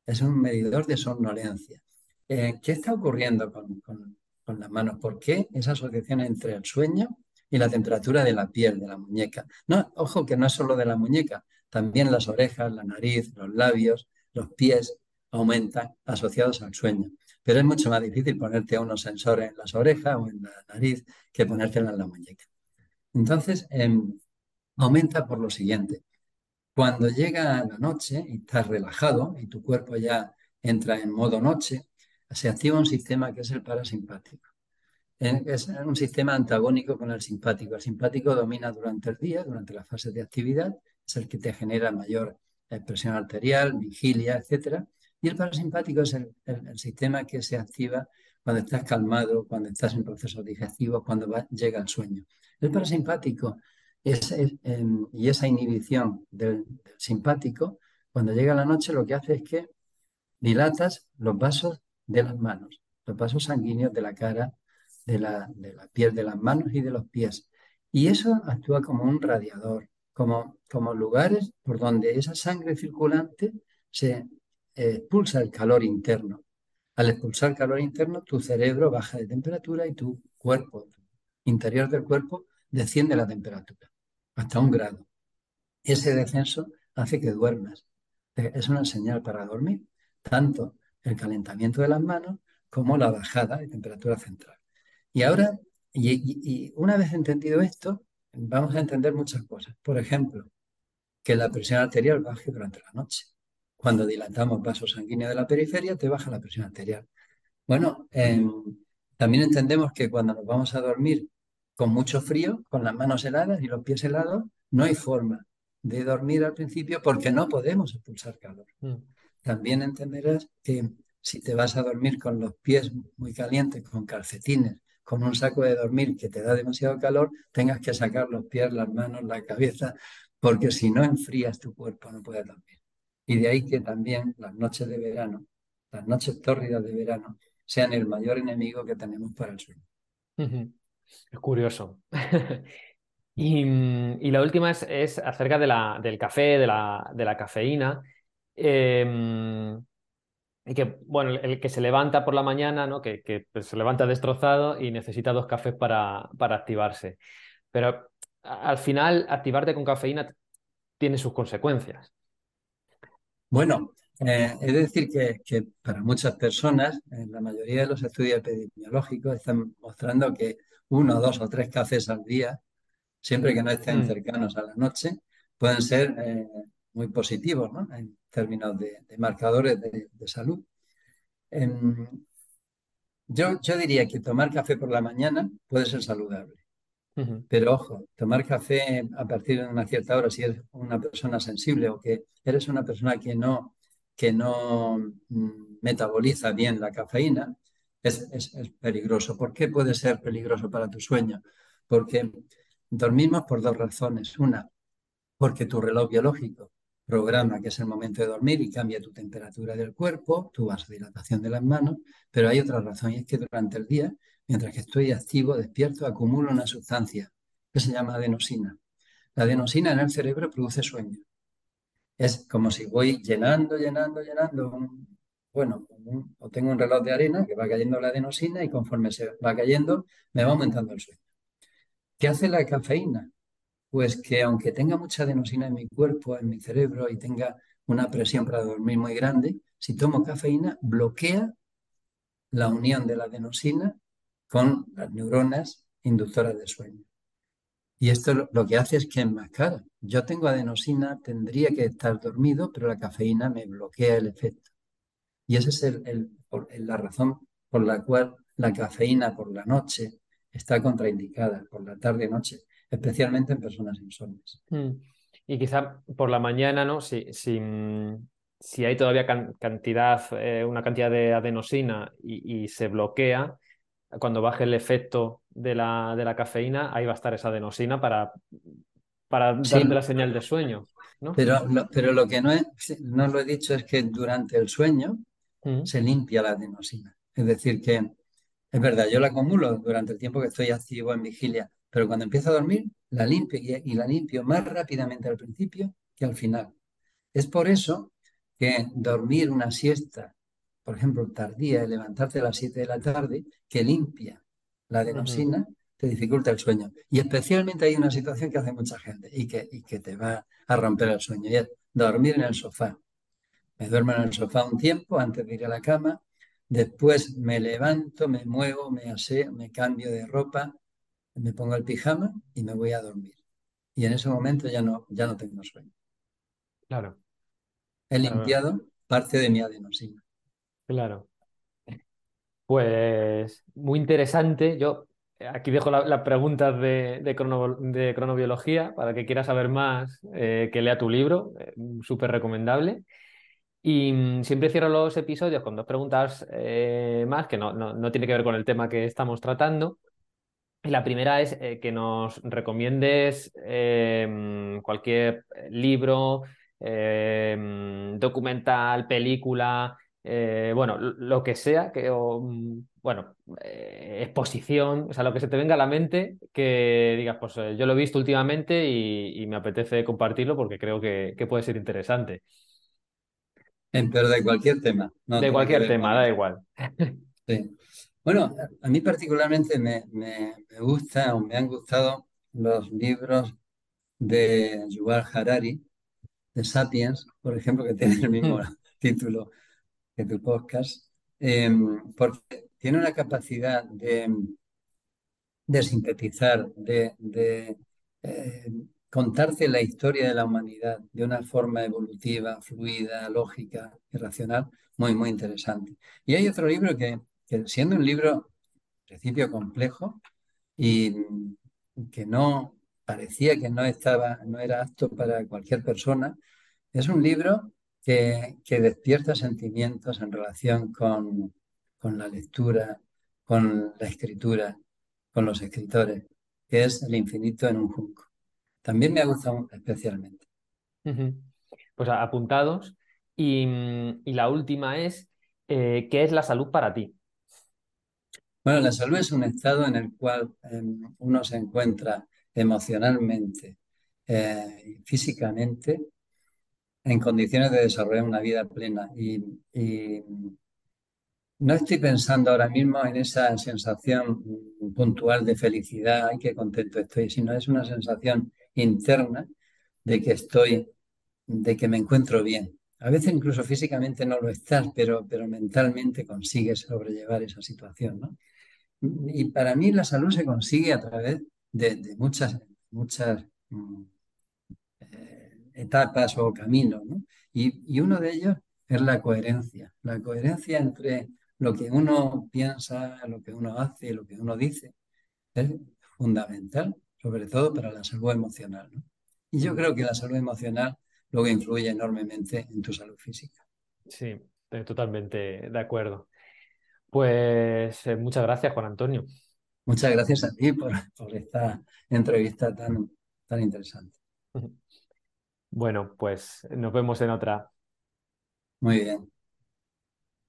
Es un medidor de somnolencia. Eh, ¿Qué está ocurriendo con, con, con las manos? ¿Por qué esa asociación entre el sueño y la temperatura de la piel de la muñeca. No, ojo que no es solo de la muñeca, también las orejas, la nariz, los labios, los pies aumentan asociados al sueño. Pero es mucho más difícil ponerte unos sensores en las orejas o en la nariz que ponértela en la muñeca. Entonces, em, aumenta por lo siguiente. Cuando llega la noche y estás relajado y tu cuerpo ya entra en modo noche, se activa un sistema que es el parasimpático. Es un sistema antagónico con el simpático. El simpático domina durante el día, durante la fase de actividad, es el que te genera mayor eh, presión arterial, vigilia, etc. Y el parasimpático es el, sistema que se activa cuando estás calmado, cuando estás en procesos digestivos, cuando llega el sueño. El parasimpático es, em, y esa inhibición del, del simpático, cuando llega la noche lo que hace es que dilatas los vasos de las manos, los vasos sanguíneos de la cara, de la, piel de las manos y de los pies. Y eso actúa como un radiador, como, como lugares por donde esa sangre circulante se expulsa el calor interno. Al expulsar calor interno, tu cerebro baja de temperatura y tu cuerpo, interior del cuerpo, desciende la temperatura hasta un grado. Ese descenso hace que duermas. Es una señal para dormir, tanto el calentamiento de las manos como la bajada de temperatura central. Y ahora, y, una vez entendido esto, vamos a entender muchas cosas. Por ejemplo, que la presión arterial baje durante la noche. Cuando dilatamos vasos sanguíneos de la periferia, te baja la presión arterial. Bueno, em, también entendemos que cuando nos vamos a dormir con mucho frío, con las manos heladas y los pies helados, no hay forma de dormir al principio porque no podemos expulsar calor. Mm. También entenderás que si te vas a dormir con los pies muy calientes, con calcetines, con un saco de dormir que te da demasiado calor, tengas que sacar los pies, las manos, la cabeza, porque si no enfrías tu cuerpo no puedes dormir. Y de ahí que también las noches de verano, las noches tórridas de verano, sean el mayor enemigo que tenemos para el sueño. Es curioso. y, la última es, acerca de la, del café, de la, de la cafeína. Em, y que, bueno, el que se levanta por la mañana, ¿no? que, que pues, se levanta destrozado y necesita dos cafés para, para activarse. Pero al final, activarte con cafeína tiene sus consecuencias. Bueno, eh, es decir que, que, para muchas personas, en la mayoría de los estudios epidemiológicos están mostrando que uno, dos o tres cafés al día, siempre que no estén mm. cercanos a la noche, pueden ser eh, muy positivos ¿no? en términos de, marcadores de, salud. Em, yo, yo diría que tomar café por la mañana puede ser saludable. Pero ojo, tomar café a partir de una cierta hora, si eres una persona sensible o que eres una persona que no, que no mm, metaboliza bien la cafeína, es, es, es, peligroso. ¿Por qué puede ser peligroso para tu sueño? Porque dormimos por dos razones. Una, porque tu reloj biológico programa que es el momento de dormir y cambia tu temperatura del cuerpo, tu vasodilatación de las manos, pero hay otra razón y es que durante el día, mientras que estoy activo, despierto, acumulo una sustancia que se llama adenosina. La adenosina en el cerebro produce sueño. Es como si voy llenando, llenando, llenando, bueno, o tengo un reloj de arena que va cayendo la adenosina y conforme se va cayendo me va aumentando el sueño. ¿Qué hace la cafeína? Pues que aunque tenga mucha adenosina en mi cuerpo, en mi cerebro y tenga una presión para dormir muy grande, si tomo cafeína, bloquea la unión de la adenosina con las neuronas inductoras de sueño. Y esto lo que hace es que enmascara. Yo tengo adenosina, tendría que estar dormido, pero la cafeína me bloquea el efecto. Y esa es la razón por la cual la cafeína por la noche está contraindicada, por la tarde-noche especialmente en personas insomnes. Mm. Y quizá por la mañana, ¿no? Si, si, si hay todavía cantidad, eh, una cantidad de adenosina y, se bloquea, cuando baje el efecto de la, de la, cafeína, ahí va a estar esa adenosina para, para darte la señal de sueño. ¿no? Pero, lo, pero lo que no, es, no lo he dicho es que durante el sueño mm. se limpia la adenosina. Es decir, que es verdad, yo la acumulo durante el tiempo que estoy activo en vigilia, pero cuando empiezo a dormir, la limpio y, la limpio más rápidamente al principio que al final. Es por eso que dormir una siesta, por ejemplo, tardía, y levantarte a las 7 de la tarde, que limpia la adenosina, te dificulta el sueño. Y especialmente hay una situación que hace mucha gente y que, y que te va a romper el sueño, y es dormir en el sofá. Me duermo en el sofá un tiempo antes de ir a la cama, después me levanto, me muevo, me aseo, me cambio de ropa, me pongo el pijama y me voy a dormir. Y en ese momento ya no, ya no tengo sueño. Claro. He limpiado parte de mi adenosina. Claro. Pues muy interesante. Yo aquí dejo las preguntas de, de, cronobiología para que quiera saber más, eh, que lea tu libro, eh, súper recomendable. Y mm, siempre cierro los episodios con dos preguntas eh, más, que no, no, no, tiene que ver con el tema que estamos tratando, la primera es eh, que nos recomiendes em, cualquier libro, em, documental, película, eh, bueno, lo que sea, que, mm, bueno, eh, exposición, o sea, lo que se te venga a la mente, que digas, pues yo lo he visto últimamente y, me apetece compartirlo porque creo que, puede ser interesante. Pero de cualquier tema. de cualquier tema, da igual. Sí. Bueno, a mí particularmente me, gusta o me han gustado los libros de Yuval Harari, de Sapiens, por ejemplo, que tiene el mismo mm. título que tu podcast, em, porque tiene una capacidad de, de sintetizar, de, eh, contarte la historia de la humanidad de una forma evolutiva, fluida, lógica y racional, muy, muy interesante. Y hay otro libro que siendo un libro, en principio, complejo y que no parecía que no estaba, no era apto para cualquier persona, es un libro que, despierta sentimientos en relación con, con la lectura, con la escritura, con los escritores, que es El infinito en un junco. También me ha gustado especialmente. Pues apuntados. Y, y la última es, eh, ¿qué es la salud para ti? Bueno, la salud es un estado en el cual em, uno se encuentra emocionalmente, eh, físicamente, en condiciones de desarrollar una vida plena. Y, y, no estoy pensando ahora mismo en esa sensación puntual de felicidad, ay, qué contento estoy, sino es una sensación interna de que estoy, de que me encuentro bien. A veces incluso físicamente no lo estás, pero, pero mentalmente consigues sobrellevar esa situación, ¿no? Y para mí la salud se consigue a través de, muchas, muchas mm, eh, etapas o caminos, ¿no? Y, y uno de ellos es la coherencia, la coherencia entre lo que uno piensa, lo que uno hace, lo que uno dice, es fundamental, sobre todo para la salud emocional. Y yo creo que la salud emocional luego influye enormemente en tu salud física. Sí, totalmente de acuerdo. Pues eh, muchas gracias, Juan Antonio. Muchas gracias a ti por, por esta entrevista tan, tan interesante. Bueno, pues nos vemos en otra. Muy bien.